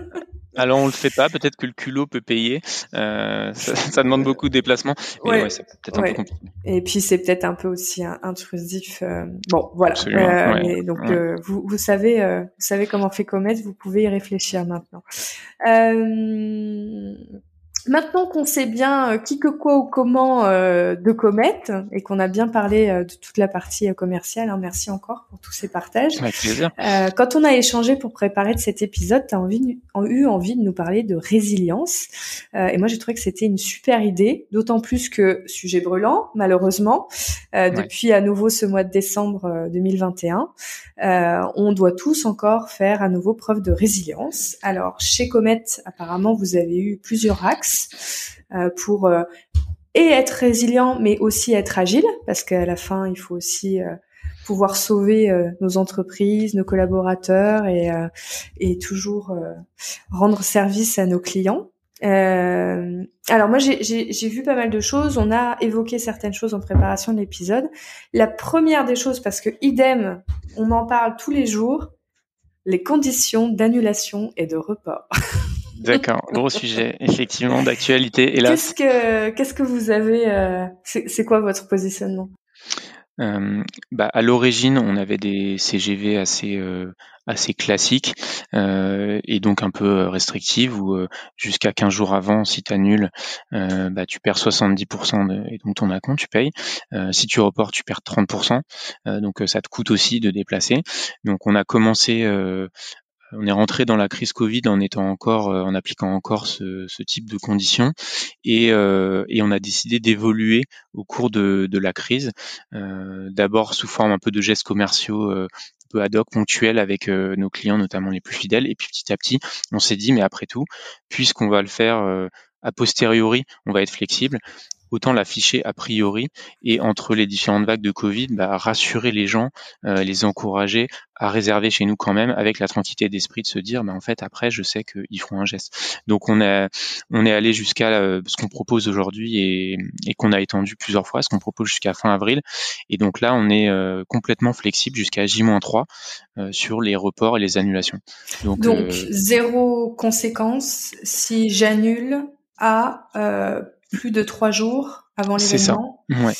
Alors on le fait pas, peut-être que le culot peut payer. Euh, ça, [LAUGHS] demande beaucoup de déplacements. Mais ouais, c'est peut-être un peu compliqué. Et puis c'est peut-être un peu aussi intrusif. Euh, bon, voilà. Euh, donc vous, vous savez, vous savez comment fait Comet, vous pouvez y réfléchir maintenant. Maintenant qu'on sait bien euh, qui que quoi ou comment euh, de Comet et qu'on a bien parlé euh, de toute la partie commerciale, hein, merci encore pour tous ces partages. Avec plaisir. quand on a échangé pour préparer de cet épisode, tu as envie, eu envie de nous parler de résilience. et moi, j'ai trouvé que c'était une super idée, d'autant plus que sujet brûlant, malheureusement, depuis à nouveau ce mois de décembre 2021, on doit tous encore faire à nouveau preuve de résilience. Alors, chez Comet, apparemment, vous avez eu plusieurs axes euh, pour euh, et être résilient, mais aussi être agile, parce qu'à la fin, il faut aussi euh, pouvoir sauver nos entreprises, nos collaborateurs et, toujours rendre service à nos clients. Alors moi j'ai vu pas mal de choses, on a évoqué certaines choses en préparation de l'épisode. La première des choses, parce que idem, on en parle tous les jours, les conditions d'annulation et de report. [LAUGHS] D'accord, gros [LAUGHS] sujet, effectivement, d'actualité, hélas. Qu'est-ce que, qu'est-ce que vous avez, euh, c'est quoi votre positionnement? Euh, bah, à l'origine, on avait des CGV assez euh, assez classiques euh, et donc un peu restrictives où jusqu'à 15 jours avant, si tu annules, bah, tu perds 70% de, et donc ton acompte, tu payes. si tu reportes, tu perds 30%. donc ça te coûte aussi de déplacer. Donc on a commencé on est rentré dans la crise Covid en étant encore, euh, en appliquant encore ce, type de conditions, euh, et, on a décidé d'évoluer au cours de, la crise, euh, d'abord sous forme un peu de gestes commerciaux un peu ad hoc, ponctuels avec nos clients, notamment les plus fidèles, et puis petit à petit, on s'est dit, mais après tout, puisqu'on va le faire a posteriori, on va être flexible autant l'afficher a priori et entre les différentes vagues de Covid, bah, rassurer les gens, euh, les encourager à réserver chez nous quand même avec la tranquillité d'esprit de se dire bah, en fait après je sais qu'ils feront un geste. Donc on est on est allé jusqu'à euh, ce qu'on propose aujourd'hui et, et qu'on a étendu plusieurs fois, ce qu'on propose jusqu'à fin avril et donc là on est euh, complètement flexible jusqu'à J-3 sur les reports et les annulations. Donc, donc zéro conséquence si j'annule à plus de trois jours avant l'événement. C'est ça. Ouais.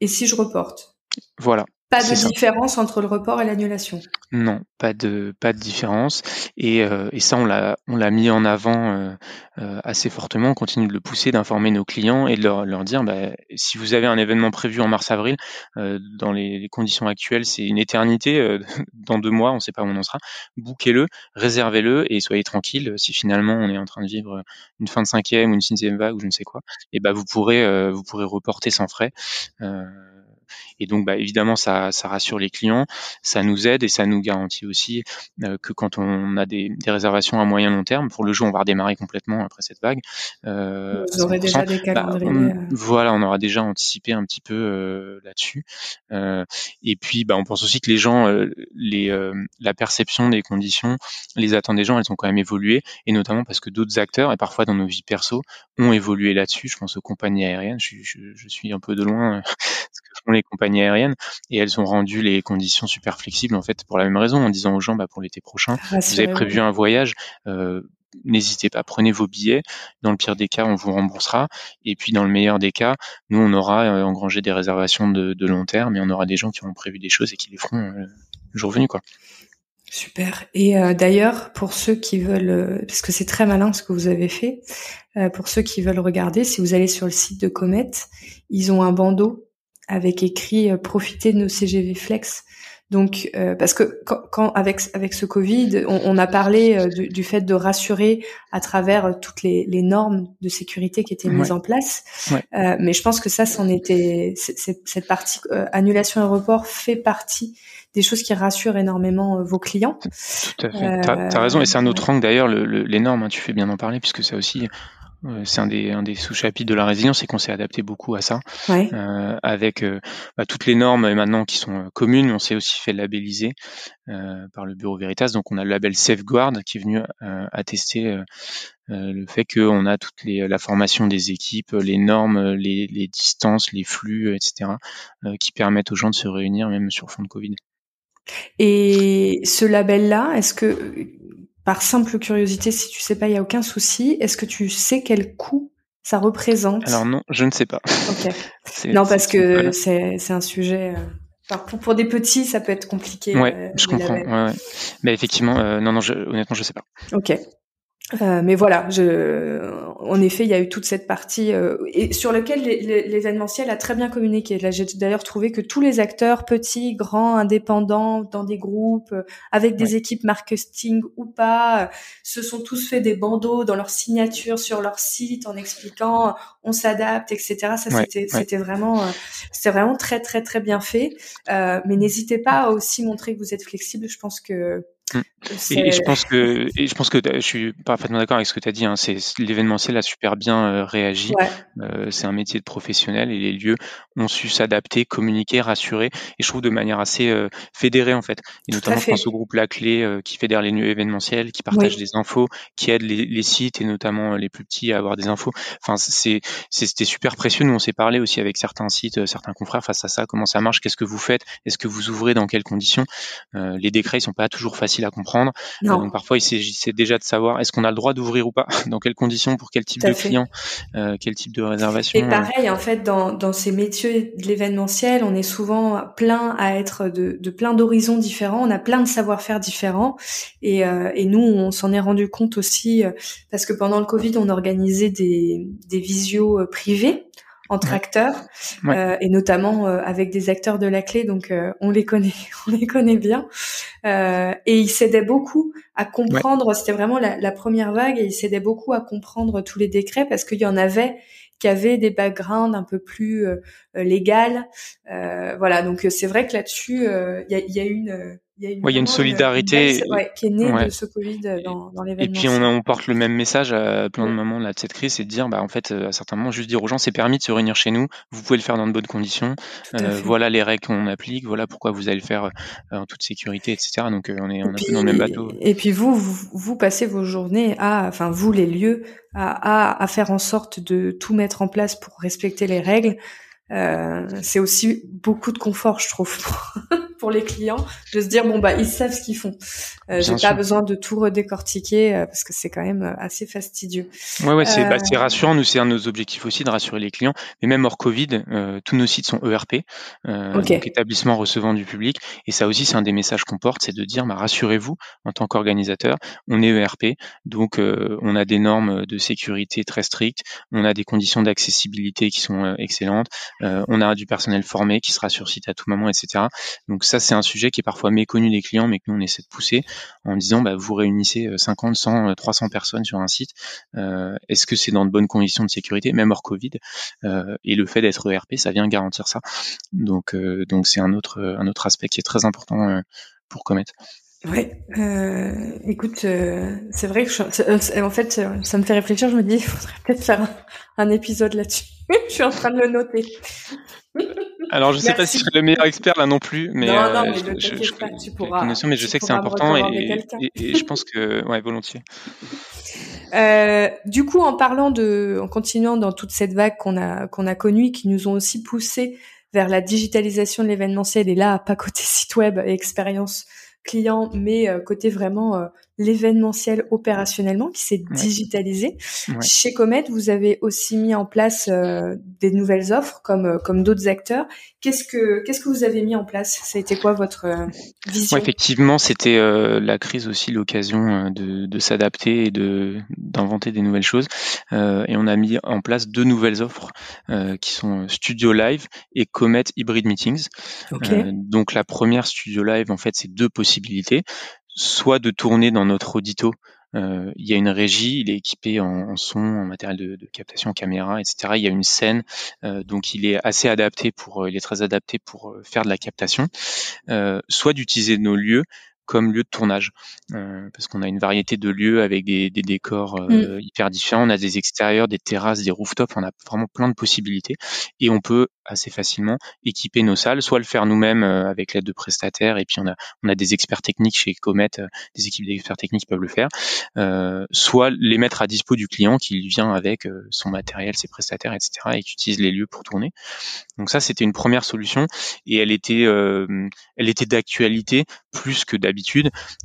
Et si je reporte? Voilà. Pas de différence entre le report et l'annulation. Non, pas de pas de différence. Et, euh, et ça, on l'a on l'a mis en avant euh, euh, assez fortement. On continue de le pousser, d'informer nos clients et de leur, leur dire, bah, si vous avez un événement prévu en mars-avril, dans les, conditions actuelles, c'est une éternité. [LAUGHS] dans deux mois, on ne sait pas où on en sera. Bouquez-le, réservez-le et soyez tranquille. Si finalement on est en train de vivre une fin de cinquième ou une sixième vague ou je ne sais quoi, et bah vous pourrez vous pourrez reporter sans frais. Et donc, bah, évidemment, ça, ça rassure les clients, ça nous aide et ça nous garantit aussi euh, que quand on a des, des, réservations à moyen long terme, pour le jour, on va redémarrer complètement après cette vague. Euh, Vous aurez déjà des bah, calendriers. Euh. voilà, on aura déjà anticipé un petit peu euh, là-dessus. Et puis, bah, on pense aussi que les gens, les, la perception des conditions, les attentes des gens, elles ont quand même évolué, et notamment parce que d'autres acteurs, et parfois dans nos vies perso, ont évolué là-dessus. Je pense aux compagnies aériennes. Je, je, je suis un peu de loin ce que font les compagnies aériennes et elles ont rendu les conditions super flexibles en fait pour la même raison en disant aux gens bah, pour l'été prochain vous avez prévu un voyage euh, n'hésitez pas, prenez vos billets. Dans le pire des cas, on vous remboursera. Et puis, dans le meilleur des cas, nous, on aura euh, engrangé des réservations de, de, long terme et on aura des gens qui ont prévu des choses et qui les feront euh, le jour venu, quoi. Super. Et euh, d'ailleurs, pour ceux qui veulent, parce que c'est très malin ce que vous avez fait, pour ceux qui veulent regarder, si vous allez sur le site de Comet, ils ont un bandeau avec écrit euh, profiter de nos CGV Flex. Donc, euh, parce que quand, avec avec ce Covid, on, a parlé euh, du, fait de rassurer à travers toutes les, les, normes de sécurité qui étaient mises en place. mais je pense que ça, c'en était cette partie annulation et report fait partie des choses qui rassurent énormément vos clients. Tout à fait. T'as as raison, et c'est un autre angle d'ailleurs, le, les normes. Hein, tu fais bien d'en parler puisque ça aussi, c'est un des, un des sous-chapitres de la résilience, c'est qu'on s'est adapté beaucoup à ça, euh, avec euh, bah, toutes les normes maintenant qui sont euh, communes. On s'est aussi fait labelliser euh, par le Bureau Veritas, donc on a le label Safeguard qui est venu attester le fait qu'on a toute les, la formation des équipes, les normes, les, les distances, les flux, etc., qui permettent aux gens de se réunir même sur fond de Covid. Et ce label-là, est-ce que par simple curiosité, si tu sais pas, il y a aucun souci. Est-ce que tu sais quel coût ça représente? Alors non, je ne sais pas. [LAUGHS] non, parce que c'est un sujet. Euh, pour, pour, des petits, ça peut être compliqué. Ouais, euh, je comprends. Ouais, ouais. Mais effectivement, euh, non, non, je, honnêtement, je sais pas. Ok. Euh, mais voilà, je, en effet, il y a eu toute cette partie euh, et sur laquelle l'événementiel a très bien communiqué. Là, j'ai d'ailleurs trouvé que tous les acteurs, petits, grands, indépendants, dans des groupes, euh, avec des équipes marketing ou pas, se sont tous fait des bandeaux dans leur signature sur leur site en expliquant on s'adapte, etc. Ça, c'était, c'était vraiment, c'était vraiment très, très, très bien fait. mais n'hésitez pas à aussi montrer que vous êtes flexible. Je pense que Mmh. Et, je pense que, et je pense que je suis parfaitement d'accord avec ce que tu as dit. Hein, c'est l'événementiel a super bien euh, réagi. Euh, c'est un métier de professionnel et les lieux ont su s'adapter, communiquer, rassurer. Et je trouve de manière assez euh, fédérée en fait. Et notamment, je pense au groupe La Clé qui fédère les lieux événementiels, qui partage des infos, qui aide les, les, sites et notamment les plus petits à avoir des infos. Enfin, c'est c'était super précieux. Nous, on s'est parlé aussi avec certains sites, certains confrères face à ça. Comment ça marche? Qu'est-ce que vous faites? Est-ce que vous ouvrez Dans quelles conditions? Les décrets, ils sont pas toujours faciles à comprendre. Euh, donc parfois, il s'agissait déjà de savoir est-ce qu'on a le droit d'ouvrir ou pas, [LAUGHS] dans quelles conditions, pour quel type de client, euh, quel type de réservation. Et euh. pareil, en fait, dans, dans ces métiers de l'événementiel, on est souvent plein à être de, de plein d'horizons différents, on a plein de savoir-faire différents. Et, et nous, on s'en est rendu compte aussi, parce que pendant le Covid, on organisait des, des visios privés entre acteurs euh, et notamment euh, avec des acteurs de la clé donc euh, on les connaît [LAUGHS] on les connaît bien. Euh, et ils s'aidaient beaucoup à comprendre c'était vraiment la, la, première vague et ils s'aidaient beaucoup à comprendre tous les décrets parce qu'il y en avait qui avaient des backgrounds un peu plus légales voilà donc c'est vrai que là-dessus il y a, y, a, une il y a une, y a une solidarité qui est née de ce Covid dans, dans l'événement. Et puis on, on, porte le même message à plein de moments là, de cette crise, c'est de dire, bah, en fait, à certains moments, juste dire aux gens, c'est permis de se réunir chez nous, vous pouvez le faire dans de bonnes conditions, euh, voilà les règles qu'on applique, voilà pourquoi vous allez le faire euh, en toute sécurité, etc. Donc euh, on est, on est un peu dans le même bateau. Et puis vous, vous, vous, passez vos journées à, enfin vous les lieux, à, à, à faire en sorte de tout mettre en place pour respecter les règles. Euh, c'est aussi beaucoup de confort, je trouve, [LAUGHS] pour les clients de se dire bon bah ils savent ce qu'ils font. Euh, J'ai pas besoin de tout redécortiquer euh, parce que c'est quand même euh, assez fastidieux. Ouais ouais c'est bah, rassurant. Nous c'est un de nos objectifs aussi de rassurer les clients. Mais même hors Covid, tous nos sites sont ERP, donc établissement recevant du public. Et ça aussi c'est un des messages qu'on porte, c'est de dire bah, rassurez-vous en tant qu'organisateur, on est ERP, donc on a des normes de sécurité très strictes, on a des conditions d'accessibilité qui sont excellentes, on a du personnel formé qui sera sur site à tout moment, etc. Donc ça, c'est un sujet qui est parfois méconnu des clients, mais que nous, on essaie de pousser en disant, bah, vous réunissez 50, 100, 300 personnes sur un site. Euh, est-ce que c'est dans de bonnes conditions de sécurité, même hors Covid euh, Et le fait d'être ERP, ça vient garantir ça. Donc, euh, donc c'est un autre, aspect qui est très important pour Comet. Oui, écoute, c'est vrai que en fait, ça me fait réfléchir. Je me dis, il faudrait peut-être faire un, un épisode là-dessus. [LAUGHS] je suis en train de le noter. Alors, je ne sais pas si je serai le meilleur expert là non plus, mais, non, non, euh, mais je, je, pas, tu pourras, notion, mais je sais que c'est important et, et, je pense que, ouais, volontiers. Euh, du coup, en parlant de, en continuant dans toute cette vague qu'on a qu'on a connue, qui nous ont aussi poussé vers la digitalisation de l'événementiel et là, pas côté [LAUGHS] site web et expérience client, mais euh, côté vraiment euh, l'événementiel opérationnellement qui s'est digitalisé. Chez Comet, vous avez aussi mis en place euh, des nouvelles offres comme comme d'autres acteurs. Qu'est-ce que qu'est-ce que vous avez mis en place? Ça a été quoi votre vision? Effectivement, c'était la crise aussi l'occasion de, de s'adapter et de d'inventer des nouvelles choses. et on a mis en place deux nouvelles offres qui sont Studio Live et Comet Hybrid Meetings. donc la première Studio Live, en fait, c'est deux possibilités soit de tourner dans notre audito. Euh, il y a une régie, il est équipé en, son, en matériel de, captation, caméra, etc. Il y a une scène, euh, donc il est assez adapté pour, il est très adapté pour faire de la captation. Euh, soit d'utiliser nos lieux comme lieu de tournage, euh, parce qu'on a une variété de lieux avec des, des décors euh, mm. hyper différents. On a des extérieurs, des terrasses, des rooftops, on a vraiment plein de possibilités et on peut assez facilement équiper nos salles, soit le faire nous-mêmes euh, avec l'aide de prestataires et puis on a on a des experts techniques chez Comet, des équipes d'experts techniques peuvent le faire, soit les mettre à dispo du client qui vient avec son matériel, ses prestataires, etc. et qui utilise les lieux pour tourner. Donc ça c'était une première solution et elle était elle était d'actualité plus que d'habitude,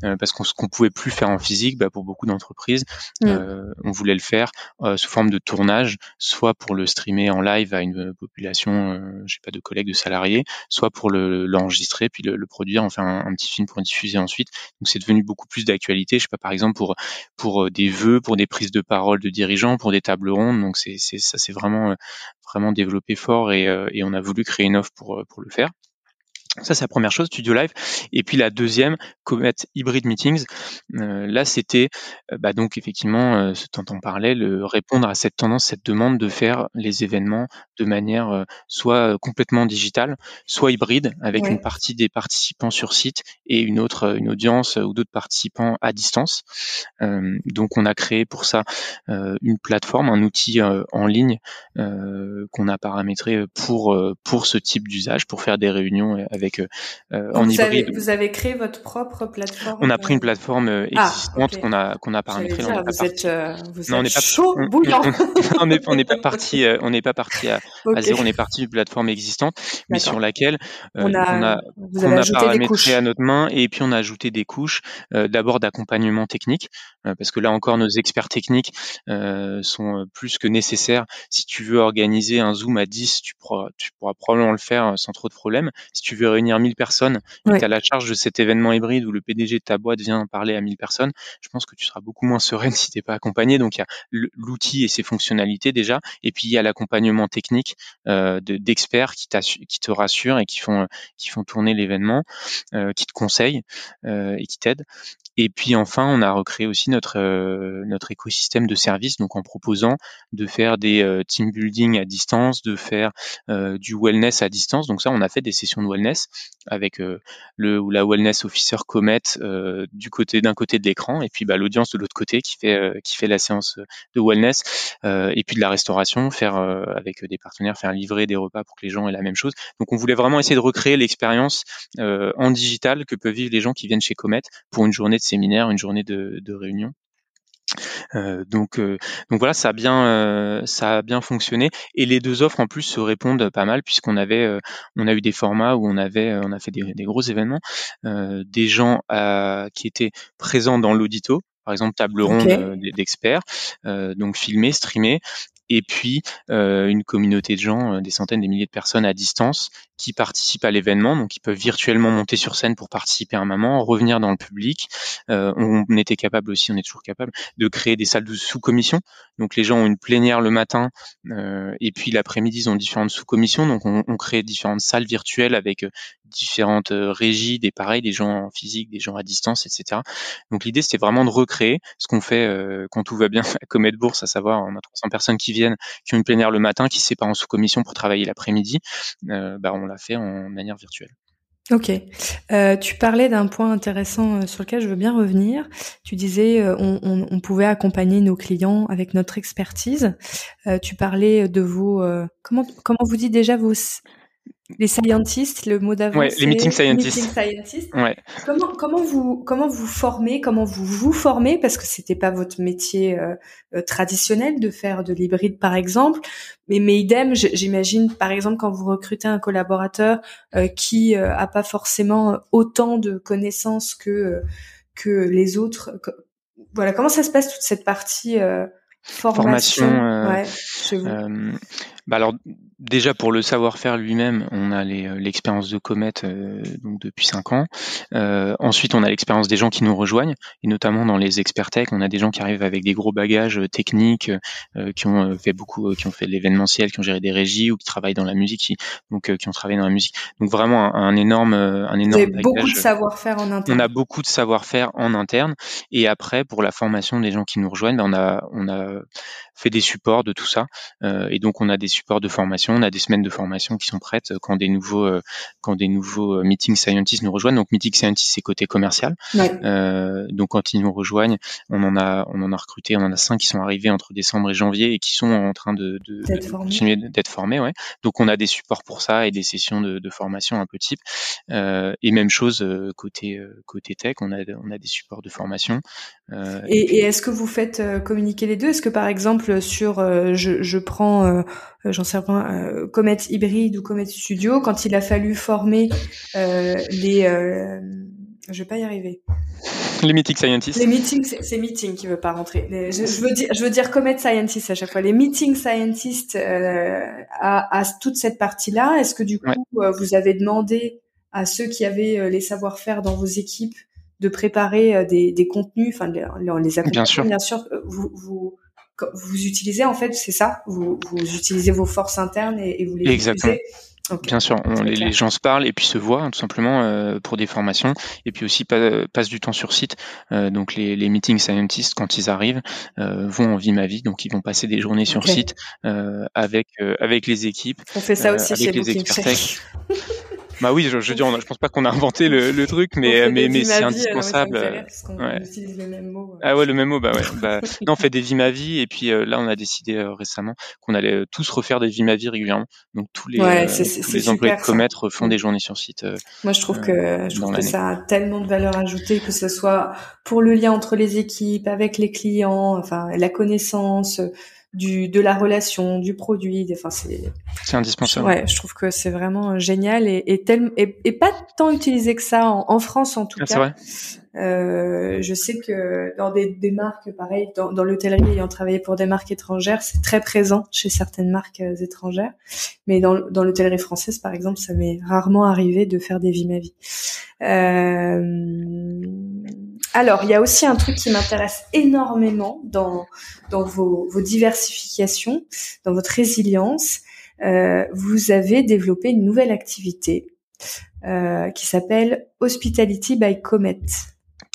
euh, parce qu'on ce qu'on pouvait plus faire en physique, bah, pour beaucoup d'entreprises, mm. euh, on voulait le faire euh, sous forme de tournage, soit pour le streamer en live à une population, je sais pas, de collègues, de salariés, soit pour le l'enregistrer puis le, le, produire, en faire un, petit film pour diffuser ensuite. Donc c'est devenu beaucoup plus d'actualité. Je sais pas, par exemple pour pour des vœux, pour des prises de parole de dirigeants, pour des tables rondes. Donc c'est ça c'est vraiment vraiment développé fort et, et on a voulu créer une offre pour pour le faire. Ça, c'est la première chose, Studio Live. Et puis la deuxième, Comet Hybrid Meetings. Euh, là, c'était euh, bah, donc effectivement, euh, ce dont on parlait, le répondre à cette tendance, cette demande de faire les événements de manière euh, soit complètement digitale, soit hybride, avec une partie des participants sur site et une autre, une audience ou d'autres participants à distance. donc, on a créé pour ça une plateforme, un outil en ligne qu'on a paramétré pour pour ce type d'usage, pour faire des réunions avec euh, en vous Avez, vous avez créé votre propre plateforme. On a pris une plateforme euh, ah, existante qu'on a qu'on a paramétrée. Dire, vous, êtes, euh, vous non, êtes, pas, chaud bouillant. on [LAUGHS] n'est on pas parti on n'est pas parti à, à, zéro. On est parti d'une plateforme existante, mais sur laquelle on a on on a paramétré à notre main et puis on a ajouté des couches d'abord d'accompagnement technique parce que là encore nos experts techniques sont plus que nécessaires. Si tu veux organiser un zoom à 10, tu pourras tu pourras probablement le faire sans trop de problèmes. Si tu veux réunir 1000 personnes et tu as la charge de cet événement hybride où le PDG de ta boîte vient parler à 1000 personnes, je pense que tu seras beaucoup moins sereine [LAUGHS] si t'es pas accompagné. Donc il y a l'outil et ses fonctionnalités déjà, et puis il y a l'accompagnement technique euh, d'experts qui, qui te rassurent et qui font qui font tourner l'événement, euh, qui te conseillent euh, et qui t'aident. Et puis enfin, on a recréé aussi notre euh, notre écosystème de services, donc en proposant de faire des euh, team building à distance, de faire euh, du wellness à distance. Donc ça, on a fait des sessions de wellness avec le ou la wellness officer Comet du côté d'un côté de l'écran, et puis bah, l'audience de l'autre côté qui fait qui fait la séance de wellness, et puis de la restauration, faire avec des partenaires, faire livrer des repas pour que les gens aient la même chose. Donc on voulait vraiment essayer de recréer l'expérience en digital que peuvent vivre les gens qui viennent chez Comet pour une journée de séminaire, une journée de, réunion. donc, donc voilà, ça a bien, ça a bien fonctionné. Et les deux offres en plus se répondent pas mal puisqu'on avait, on a eu des formats où on avait, on a fait des, gros événements, des gens qui étaient présents dans l'audito, par exemple table ronde d'experts, donc filmés, streamés, et puis euh, une communauté de gens, euh, des centaines, des milliers de personnes à distance qui participent à l'événement, donc ils peuvent virtuellement monter sur scène pour participer à un moment, revenir dans le public. Euh, on, était capable aussi, on est toujours capable de créer des salles de sous-commission. Donc les gens ont une plénière le matin et puis l'après-midi ils ont différentes sous-commissions. Donc on, on, crée différentes salles virtuelles avec différentes régies, des pareils, des gens en physique, des gens à distance, etc. Donc l'idée c'était vraiment de recréer ce qu'on fait quand tout va bien [LAUGHS] à Comet Bourse, à savoir on a 300 personnes qui viennent, qui ont une plénière le matin, qui séparent en sous-commission pour travailler l'après-midi, euh, bah, on l'a fait en manière virtuelle. Ok. Euh, tu parlais d'un point intéressant euh, sur lequel je veux bien revenir. Tu disais on, on, pouvait accompagner nos clients avec notre expertise. tu parlais de vos comment comment vous dites déjà vos les scientists, le mot d'avant. Ouais, les meeting scientists. Ouais. Comment, comment vous comment vous formez, comment vous vous formez parce que c'était pas votre métier euh, euh, traditionnel de faire de l'hybride par exemple, mais mais idem, j'imagine par exemple quand vous recrutez un collaborateur euh, qui a pas forcément autant de connaissances que que les autres. voilà, comment ça se passe toute cette partie formation, formation ouais, chez vous bah alors déjà pour le savoir-faire lui-même, on a euh, l'expérience de Comet euh, donc depuis cinq ans. Euh, ensuite, on a l'expérience des gens qui nous rejoignent et notamment dans les experts tech, on a des gens qui arrivent avec des gros bagages techniques, qui ont fait beaucoup, qui ont fait de l'événementiel, qui ont géré des régies ou qui travaillent dans la musique, qui, donc qui ont travaillé dans la musique. Donc vraiment un, énorme, un énorme. Vous avez beaucoup de savoir-faire en interne. On a beaucoup de savoir-faire en interne et après pour la formation des gens qui nous rejoignent, ben, on a on a fait des supports de tout ça et donc on a des supports de formation. On a des semaines de formation qui sont prêtes quand des nouveaux euh, quand des nouveaux euh, meeting scientists nous rejoignent. Donc meeting scientists c'est côté commercial. Euh, donc quand ils nous rejoignent, on en a on en a recruté, on en a cinq qui sont arrivés entre décembre et janvier et qui sont en train de, de, continuer d'être formés. Ouais. Donc on a des supports pour ça et des sessions de, de formation un peu type. Euh, et même chose côté côté tech, on a on a des supports de formation. et, et est-ce que vous faites communiquer les deux? Est-ce que par exemple sur je, je prends euh, j'en sais rien, euh, Comet hybride ou Comet Studio, quand il a fallu former euh, les, euh, je vais pas y arriver. Les meeting scientists. Les meetings, c'est meeting qui veut pas rentrer. je, veux dire, je veux dire Comet scientists à chaque fois. Les meeting scientists euh, à, à, toute cette partie-là. Est-ce que du coup vous avez demandé à ceux qui avaient les savoir-faire dans vos équipes de préparer des, des contenus, enfin les, les accompagner, bien sûr. Bien sûr vous, vous vous utilisez en fait, c'est ça? Vous, vous, utilisez vos forces internes et, vous les Exactement. Bien sûr, on, les, gens se parlent et puis se voient tout simplement euh, pour des formations. Et puis aussi passent du temps sur site. Euh, donc les, les meeting scientists quand ils arrivent euh, vont en vie ma vie, donc ils vont passer des journées sur site avec avec les équipes. On fait ça aussi chez les experts [LAUGHS] Bah oui, je, je, dis, je pense pas qu'on a inventé le, le truc, mais mais, mais c'est indispensable. ouais. utilise le même mot. Ah ouais, le même mot, bah ouais. bah, [LAUGHS] non, on fait des vies ma vie, et puis euh, là, on a décidé euh, récemment qu'on allait euh, tous refaire des vies ma vie régulièrement. Donc tous les, tous les employés de commettre font des journées sur site. Moi, je trouve que je trouve que ça a tellement de valeur ajoutée, que ce soit pour le lien entre les équipes, avec les clients, enfin la connaissance du de la relation, du produit. Enfin, c'est c'est indispensable. Ouais, je trouve que c'est vraiment euh, génial et et, tel, et, pas tant utilisé que ça en, France en tout ah, cas. Vrai. Euh, je sais que dans des, des marques, pareil, dans, dans l'hôtellerie, ayant travaillé pour des marques étrangères, c'est très présent chez certaines marques euh, étrangères. Mais dans, dans l'hôtellerie française, par exemple, ça m'est rarement arrivé de faire des vies ma vie. Euh, alors, il y a aussi un truc qui m'intéresse énormément dans, dans vos, vos, diversifications, dans votre résilience. Euh, vous avez développé une nouvelle activité euh, qui s'appelle Hospitality by Comet.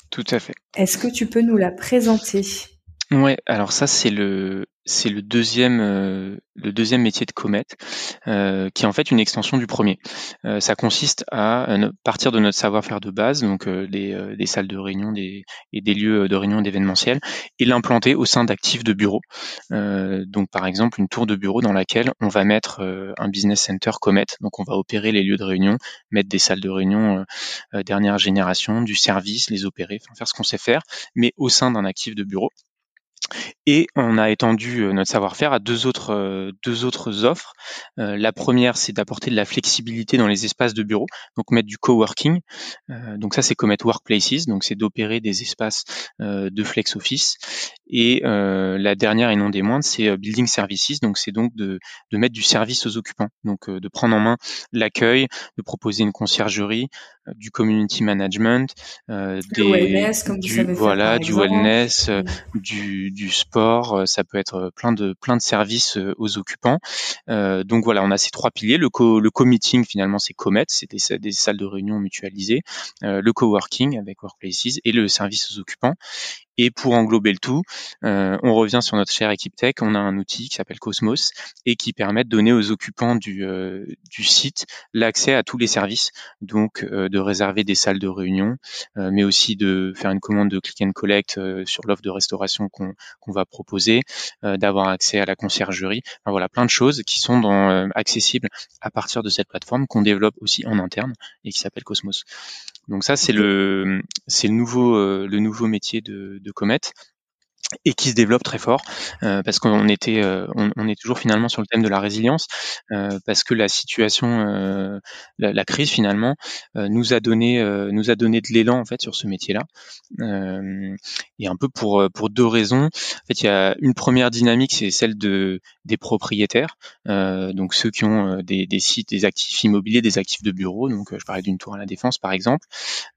Tout à fait. Est-ce que tu peux nous la présenter? Ouais, alors ça c'est le c'est le deuxième euh, le deuxième métier de Comet, euh, qui est en fait une extension du premier. Euh, ça consiste à partir de notre savoir-faire de base, donc des, des, salles de réunion des, et des lieux de réunion d'événementiel, et l'implanter au sein d'actifs de bureaux. donc par exemple une tour de bureau dans laquelle on va mettre un business center Comet, donc on va opérer les lieux de réunion, mettre des salles de réunion dernière génération, du service, les opérer, faire ce qu'on sait faire, mais au sein d'un actif de bureau. Et on a étendu euh, notre savoir-faire à deux autres, euh, deux autres offres. Euh, la première, c'est d'apporter de la flexibilité dans les espaces de bureau, donc mettre du coworking. donc ça, c'est Comet Workplaces, donc c'est d'opérer des espaces de flex office. Et la dernière et non des moindres, c'est Building Services, donc c'est donc de, de mettre du service aux occupants, donc de prendre en main l'accueil, de proposer une conciergerie, du community management, des wellness, comme du, voilà, du wellness, du, du sport, euh, ça peut être euh, plein de plein de services euh, aux occupants. donc voilà, on a ces trois piliers. Le co le co-meeting finalement c'est Comet, c'est des, des, salles de réunion mutualisées. le coworking avec Workplaces et le service aux occupants. Et pour englober le tout, euh, on revient sur notre chère équipe tech. On a un outil qui s'appelle Cosmos et qui permet de donner aux occupants du, euh, site l'accès à tous les services, donc euh, de réserver des salles de réunion, mais aussi de faire une commande de click and collect sur l'offre de restauration qu'on va proposer, d'avoir accès à la conciergerie. Enfin, voilà, plein de choses qui sont accessibles à partir de cette plateforme qu'on développe aussi en interne et qui s'appelle Cosmos. Donc ça, c'est le, c'est le nouveau, euh, le nouveau métier de, de Comet et qui se développe très fort euh, parce qu'on était euh, on, est toujours finalement sur le thème de la résilience euh, parce que la situation la, crise finalement nous a donné nous a donné de l'élan en fait sur ce métier là et un peu pour deux raisons. En fait il y a une première dynamique c'est celle de des propriétaires donc ceux qui ont des, sites des actifs immobiliers des actifs de bureaux. Donc je parlais d'une tour à la défense par exemple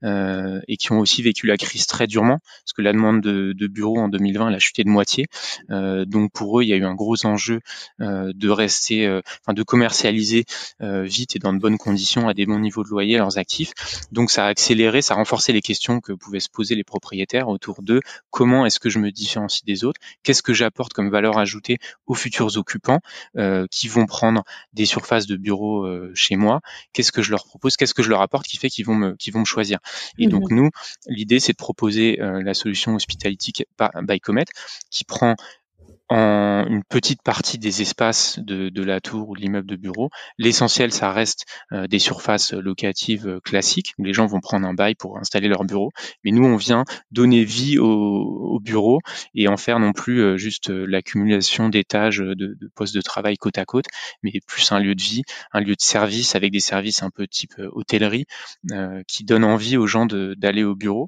et qui ont aussi vécu la crise très durement parce que la demande de, de bureaux en 2020 elle a chuté de moitié. Euh, donc pour eux, il y a eu un gros enjeu euh, de rester, euh, enfin de commercialiser vite et dans de bonnes conditions à des bons niveaux de loyer leurs actifs. Donc ça a accéléré, ça a renforcé les questions que pouvaient se poser les propriétaires autour de comment est-ce que je me différencie des autres, qu'est-ce que j'apporte comme valeur ajoutée aux futurs occupants qui vont prendre des surfaces de bureaux chez moi, qu'est-ce que je leur propose, qu'est-ce que je leur apporte qui fait qu'ils vont me, qu'ils vont me choisir? Et mmh donc nous, l'idée c'est de proposer la solution Hospitality by qui prend en une petite partie des espaces de, la tour ou de l'immeuble de bureau. L'essentiel, ça reste euh, des surfaces locatives euh, classiques où les gens vont prendre un bail pour installer leur bureau. Mais nous, on vient donner vie au, bureau et en faire non plus euh, juste l'accumulation d'étages de, de, postes de travail côte à côte, mais plus un lieu de vie, un lieu de service avec des services un peu type hôtellerie qui donne envie aux gens d'aller au bureau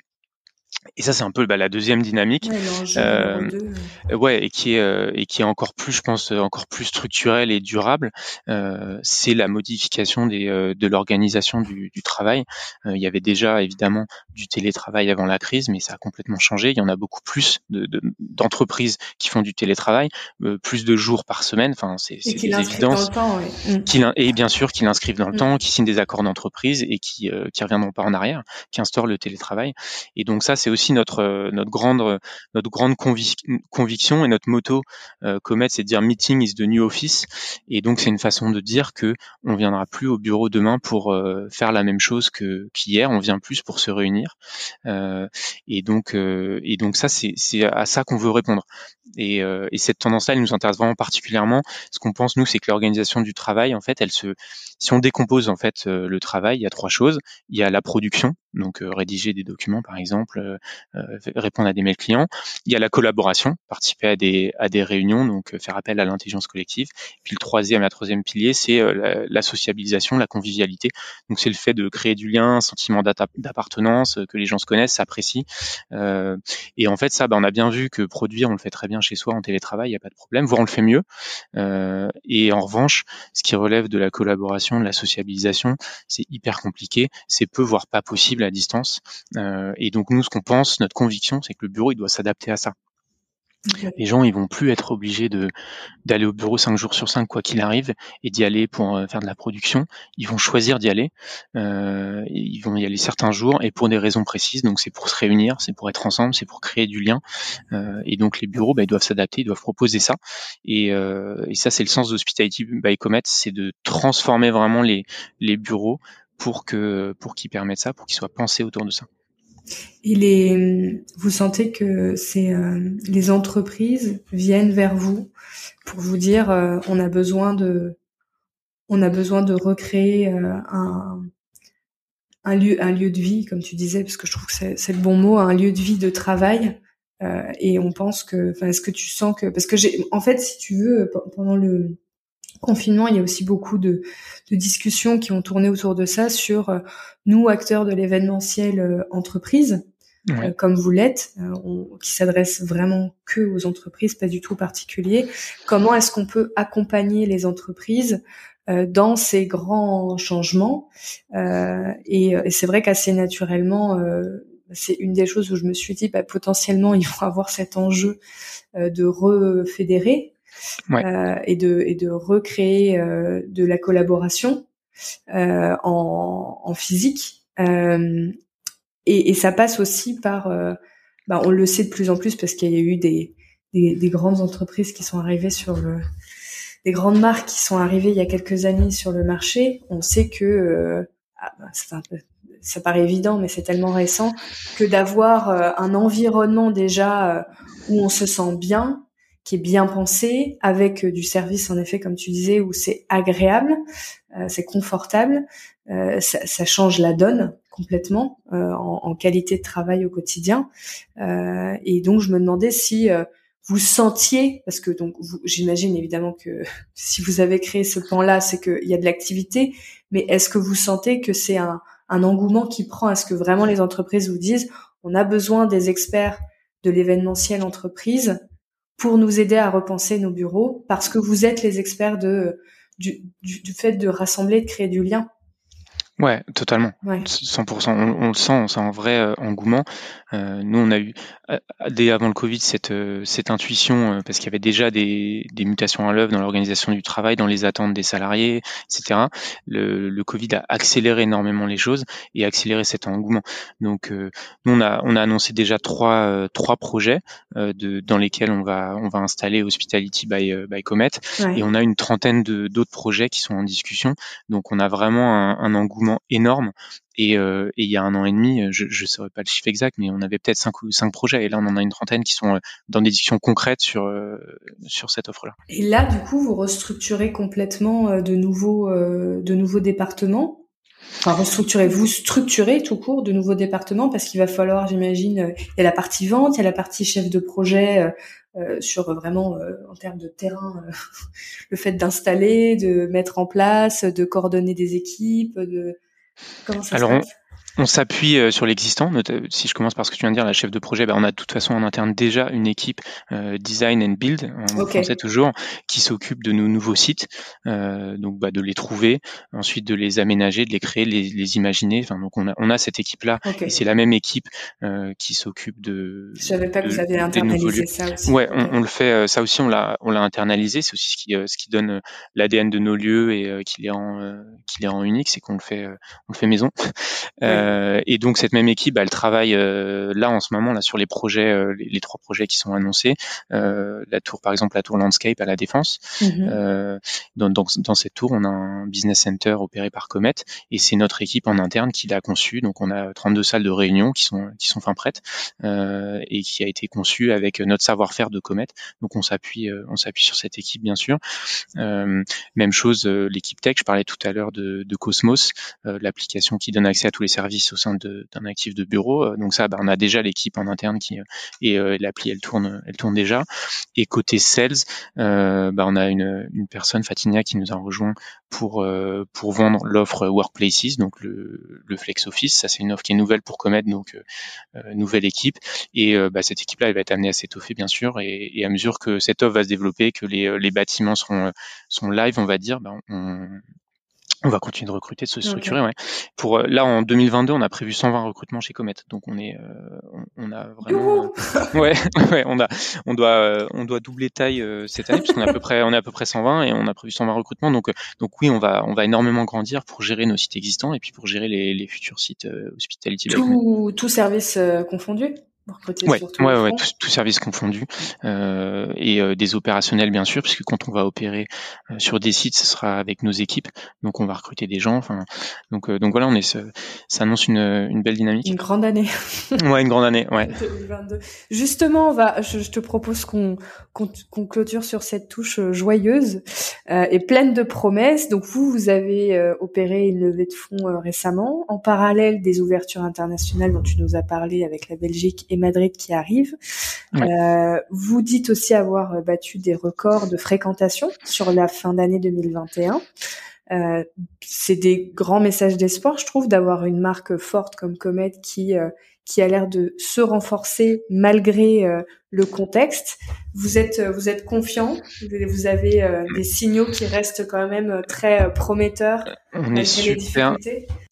et ça, c'est un peu bah, la deuxième dynamique, ouais, euh, ouais, et qui est euh, et qui est encore plus, je pense, encore plus structurelle et durable. Euh, c'est la modification des, euh, de l'organisation du, du, travail. il y avait déjà évidemment du télétravail avant la crise, mais ça a complètement changé. Il y en a beaucoup plus d'entreprises de, qui font du télétravail, plus de jours par semaine. Enfin, c'est des évidences. Dans le temps, mm. Et bien sûr, qui l'inscrivent dans le mm. temps, qui signent des accords d'entreprise et qui qui reviendront pas en arrière, qui instaurent le télétravail. Et donc ça, c'est aussi notre euh, notre grande notre grande conviction et notre motto euh, Comet, c'est de dire meeting is the new office. Et donc c'est une façon de dire que on viendra plus au bureau demain pour euh, faire la même chose que qu'hier. On vient plus pour se réunir. Euh, et donc et donc ça c'est c'est à ça qu'on veut répondre. Et, et cette tendance-là, elle nous intéresse vraiment particulièrement. Ce qu'on pense nous, c'est que l'organisation du travail, en fait, elle se si on décompose en fait le travail, il y a trois choses. Il y a la production, donc rédiger des documents par exemple, euh, répondre à des mails clients. Il y a la collaboration, participer à des, à des réunions, donc euh, faire appel à l'intelligence collective. Puis le troisième, la troisième pilier, c'est euh, la, sociabilisation, la convivialité. Donc c'est le fait de créer du lien, un sentiment d'appartenance, que les gens se connaissent, s'apprécient. Euh, et en fait, ça, bah, on a bien vu que produire, on le fait très bien chez soi en télétravail, il n'y a pas de problème, voire on le fait mieux. Euh, et en revanche, ce qui relève de la collaboration, de la sociabilisation, c'est hyper compliqué, c'est peu voire pas possible à distance. Euh, et donc nous, ce qu'on pense, notre conviction, c'est que le bureau, il doit s'adapter à ça. Les gens, ils vont plus être obligés d'aller au bureau cinq jours sur cinq quoi qu'il arrive et d'y aller pour euh, faire de la production. Ils vont choisir d'y aller. Euh, ils vont y aller certains jours et pour des raisons précises. Donc c'est pour se réunir, c'est pour être ensemble, c'est pour créer du lien. Euh, et donc les bureaux, bah, ils doivent s'adapter, ils doivent proposer ça. Et, ça, c'est le sens d'Hospitality by Comet, c'est de transformer vraiment les bureaux pour pour qu'ils permettent ça, pour qu'ils soient pensés autour de ça. Et les, vous sentez que c'est euh, les entreprises viennent vers vous pour vous dire euh, on a besoin de on a besoin de recréer euh, un un lieu un lieu de vie comme tu disais parce que je trouve que c'est le bon mot un lieu de vie de travail. Et on pense que, enfin, est-ce que tu sens que, parce que j'ai, en fait, si tu veux, pendant le confinement, il y a aussi beaucoup de, de discussions qui ont tourné autour de ça sur nous, acteurs de l'événementiel entreprise, euh, comme vous l'êtes, euh, qui s'adresse vraiment que aux entreprises, pas du tout particuliers. Comment est-ce qu'on peut accompagner les entreprises euh, dans ces grands changements Et, et c'est vrai qu'assez naturellement, c'est une des choses où je me suis dit, bah, potentiellement, ils vont avoir cet enjeu de refédérer et de et de recréer de la collaboration en, en physique. Euh, et, ça passe aussi par, euh, bah, on le sait de plus en plus parce qu'il y a eu des, des, des, grandes entreprises qui sont arrivées sur le, des grandes marques qui sont arrivées il y a quelques années sur le marché. On sait que, euh, ah, bah, ça paraît évident, mais c'est tellement récent que d'avoir euh, un environnement déjà euh, où on se sent bien, qui est bien pensé, avec du service en effet, comme tu disais, où c'est agréable, c'est confortable, ça, ça, change la donne complètement euh, en, qualité de travail au quotidien. Euh, et donc je me demandais si euh, vous sentiez, parce que donc j'imagine évidemment que [LAUGHS] si vous avez créé ce plan-là, c'est qu'il y a de l'activité, mais est-ce que vous sentez que c'est un, engouement qui prend Est-ce que vraiment les entreprises vous disent on a besoin des experts de l'événementiel entreprise pour nous aider à repenser nos bureaux parce que vous êtes les experts du, du fait de rassembler, de créer du lien Ouais, totalement. 100%. On, on, le sent, on sent un vrai euh, engouement. Euh, nous, on a eu, euh, dès avant le Covid, cette, cette intuition, parce qu'il y avait déjà des, des mutations à l'œuvre dans l'organisation du travail, dans les attentes des salariés, etc. Le, le, Covid a accéléré énormément les choses et accéléré cet engouement. Donc, nous, on a, on a annoncé déjà trois, trois projets de, dans lesquels on va, on va installer Hospitality by, by Comet. Et on a une trentaine d'autres projets qui sont en discussion. Donc, on a vraiment un, un engouement énorme. Euh, et, il y a un an et demi, je ne saurais pas le chiffre exact, mais on avait peut-être cinq ou cinq projets. Et là, on en a une trentaine qui sont euh, dans des discussions concrètes sur, euh, sur cette offre-là. Et là, du coup, vous restructurez complètement de nouveaux, de nouveaux départements? Enfin, restructurer, vous structurez tout court de nouveaux départements parce qu'il va falloir, j'imagine, il y a la partie vente, il y a la partie chef de projet euh, sur vraiment en termes de terrain, [LAUGHS] le fait d'installer, de mettre en place, de coordonner des équipes, de Comment ça Alors, se passe? On s'appuie euh, sur l'existant. Si je commence par ce que tu viens de dire, la chef de projet, ben on a de toute façon en interne déjà une équipe euh, design and build, en français toujours, qui s'occupe de nos nouveaux sites, euh, donc bah, de les trouver, ensuite de les aménager, de les créer, les, les imaginer. Enfin, donc on a, on a cette équipe-là, et c'est la même équipe euh, qui s'occupe de. Je savais pas que vous aviez internalisé ça aussi. Ouais, on, on, le fait. Euh, ça aussi, on l'a, on l'a internalisé. C'est aussi ce qui, ce qui donne l'ADN de nos lieux et qui les rend, qui les rend uniques, c'est qu'on le fait, on le fait maison. Euh, et donc cette même équipe, elle travaille euh, là en ce moment là sur les projets, euh, les, trois projets qui sont annoncés. la tour, par exemple, la tour Landscape à la Défense. Mhm. Dans, dans, dans, cette tour, on a un business center opéré par Comet, et c'est notre équipe en interne qui l'a conçu. Donc on a 32 salles de réunion qui sont qui sont fin prêtes et qui a été conçue avec notre savoir-faire de Comet. Donc on s'appuie on s'appuie sur cette équipe bien sûr. même chose, l'équipe tech. Je parlais tout à l'heure de, de Cosmos, l'application qui donne accès à tous les services au sein d'un actif de bureau. Euh, donc ça, bah, on a déjà l'équipe en interne qui euh, et euh, l'appli elle tourne, elle tourne déjà. Et côté sales, bah, on a une, personne, Fatinia, qui nous a rejoint pour pour vendre l'offre Workplaces, donc le, le Flex Office. Ça, c'est une offre qui est nouvelle pour Comet, donc nouvelle équipe. Et bah, cette équipe-là, elle va être amenée à s'étoffer, bien sûr. Et, à mesure que cette offre va se développer, que les, bâtiments seront, sont live, on va dire, on, on va continuer de recruter, de se structurer. Ouais. Pour euh, là en 2022, on a prévu 120 recrutements chez Comet, donc on est, euh, on, a vraiment, euh, ouais, [LAUGHS] ouais, on a, on doit, on doit doubler taille cette année puisqu'on est à peu près, on est à peu près 120 et on a prévu 120 recrutements. Donc, donc oui, on va, on va énormément grandir pour gérer nos sites existants et puis pour gérer les, les futurs sites hospitality. Tout, tout service confondu. Ouais, ouais, ouais, tout, tout, service confondu euh, et euh, des opérationnels bien sûr, puisque quand on va opérer euh, sur des sites, ce sera avec nos équipes, donc on va recruter des gens. Enfin, donc euh, donc voilà, on est, ça annonce une, une belle dynamique. Une grande année. [LAUGHS] ouais, une grande année. Ouais. [LAUGHS] Justement, on va, je, je te propose qu'on qu'on clôture sur cette touche joyeuse et pleine de promesses. Donc vous, vous avez opéré une levée de fonds récemment, en parallèle des ouvertures internationales dont tu nous as parlé avec la Belgique et Madrid qui arrive. vous dites aussi avoir battu des records de fréquentation sur la fin d'année 2021. Euh, c'est des grands messages d'espoir, je trouve, d'avoir une marque forte comme Comet qui euh, qui a l'air de se renforcer malgré euh, le contexte. Vous êtes vous êtes confiant, vous avez des signaux qui restent quand même très prometteurs. On est super,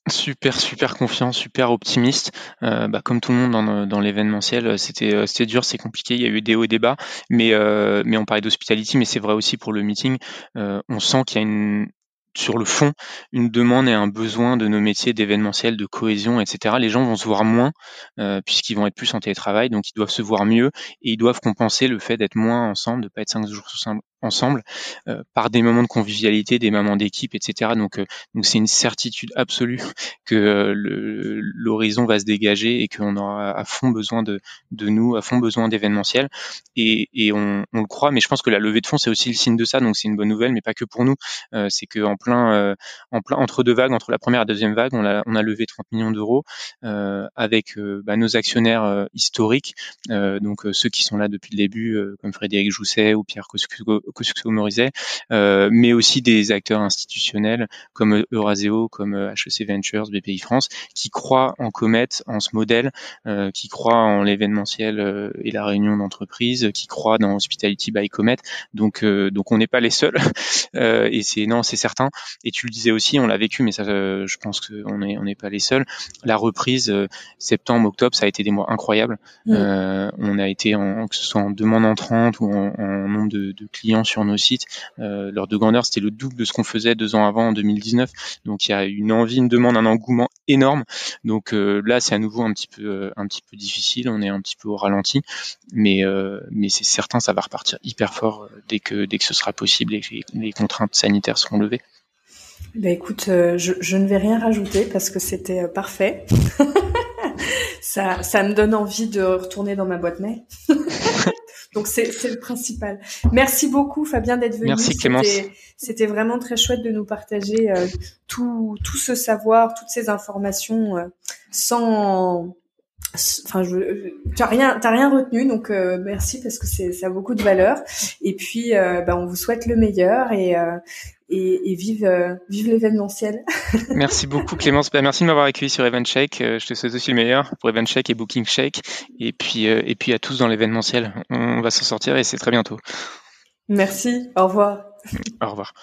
super super confiant, super optimiste. bah, comme tout le monde dans, l'événementiel, c'était c'était dur, c'est compliqué. Il y a eu des hauts et des bas, mais mais on parlait d'hospitality, mais c'est vrai aussi pour le meeting. on sent qu'il y a une sur le fond une demande et un besoin de nos métiers d'événementiel, de cohésion, etc. Les gens vont se voir moins euh, puisqu'ils vont être plus en télétravail, donc ils doivent se voir mieux et ils doivent compenser le fait d'être moins ensemble, de pas être cinq jours ensemble euh, par des moments de convivialité, des moments d'équipe, etc. Donc, euh, donc c'est une certitude absolue [LAUGHS] que euh, l'horizon va se dégager et qu'on aura à fond besoin de, de nous, à fond besoin d'événementiel. Et, et on, on, le croit, mais je pense que la levée de fonds c'est aussi le signe de ça. Donc c'est une bonne nouvelle, mais pas que pour nous. c'est que en plein, en plein entre deux vagues, entre la première et la deuxième vague, on a, on a levé 30 millions d'euros avec bah, nos actionnaires historiques, donc ceux qui sont là depuis le début, comme Frédéric Jousset ou Pierre Coscugo que euh, mais aussi des acteurs institutionnels comme Euraseo, comme HEC Ventures, BPI France, qui croient en Comet, en ce modèle, euh, qui croient en l'événementiel euh, et la réunion d'entreprise, qui croient dans Hospitality by Comet. Donc, donc on n'est pas les seuls. [LAUGHS] et c'est non, c'est certain. Et tu le disais aussi, on l'a vécu, mais ça, je pense qu'on n'est on n'est pas les seuls. La reprise septembre, octobre, ça a été des mois incroyables. Mmh. on a été en, que ce soit en demande entrante ou en, en nombre de, de clients sur nos sites. Euh, de grandeur, c'était le double de ce qu'on faisait deux ans avant, en 2019. Donc il y a une envie, une demande, un engouement énorme. Donc euh, là, c'est à nouveau un petit peu, euh, un petit peu difficile. On est un petit peu au ralenti, mais mais c'est certain, ça va repartir hyper fort dès que dès que ce sera possible et que les, contraintes sanitaires seront levées. Ben écoute, je, ne vais rien rajouter parce que c'était parfait. [LAUGHS] ça, ça me donne envie de retourner dans ma boîte mail. [LAUGHS] Donc c'est le principal. Merci beaucoup Fabien d'être venu. Merci Clémence. C'était vraiment très chouette de nous partager euh, tout, tout ce savoir, toutes ces informations euh, sans enfin je t'as rien t'as rien retenu donc euh, merci parce que c'est ça a beaucoup de valeur et puis bah, on vous souhaite le meilleur et et, et vive, euh, vive l'événementiel. [LAUGHS] merci beaucoup Clémence. Bah, merci de m'avoir accueilli sur EventShake. Euh, je te souhaite aussi le meilleur pour EventShake et BookingShake. Et puis, euh, et puis à tous dans l'événementiel. On va s'en sortir et c'est très bientôt. Merci. Au revoir. Au revoir.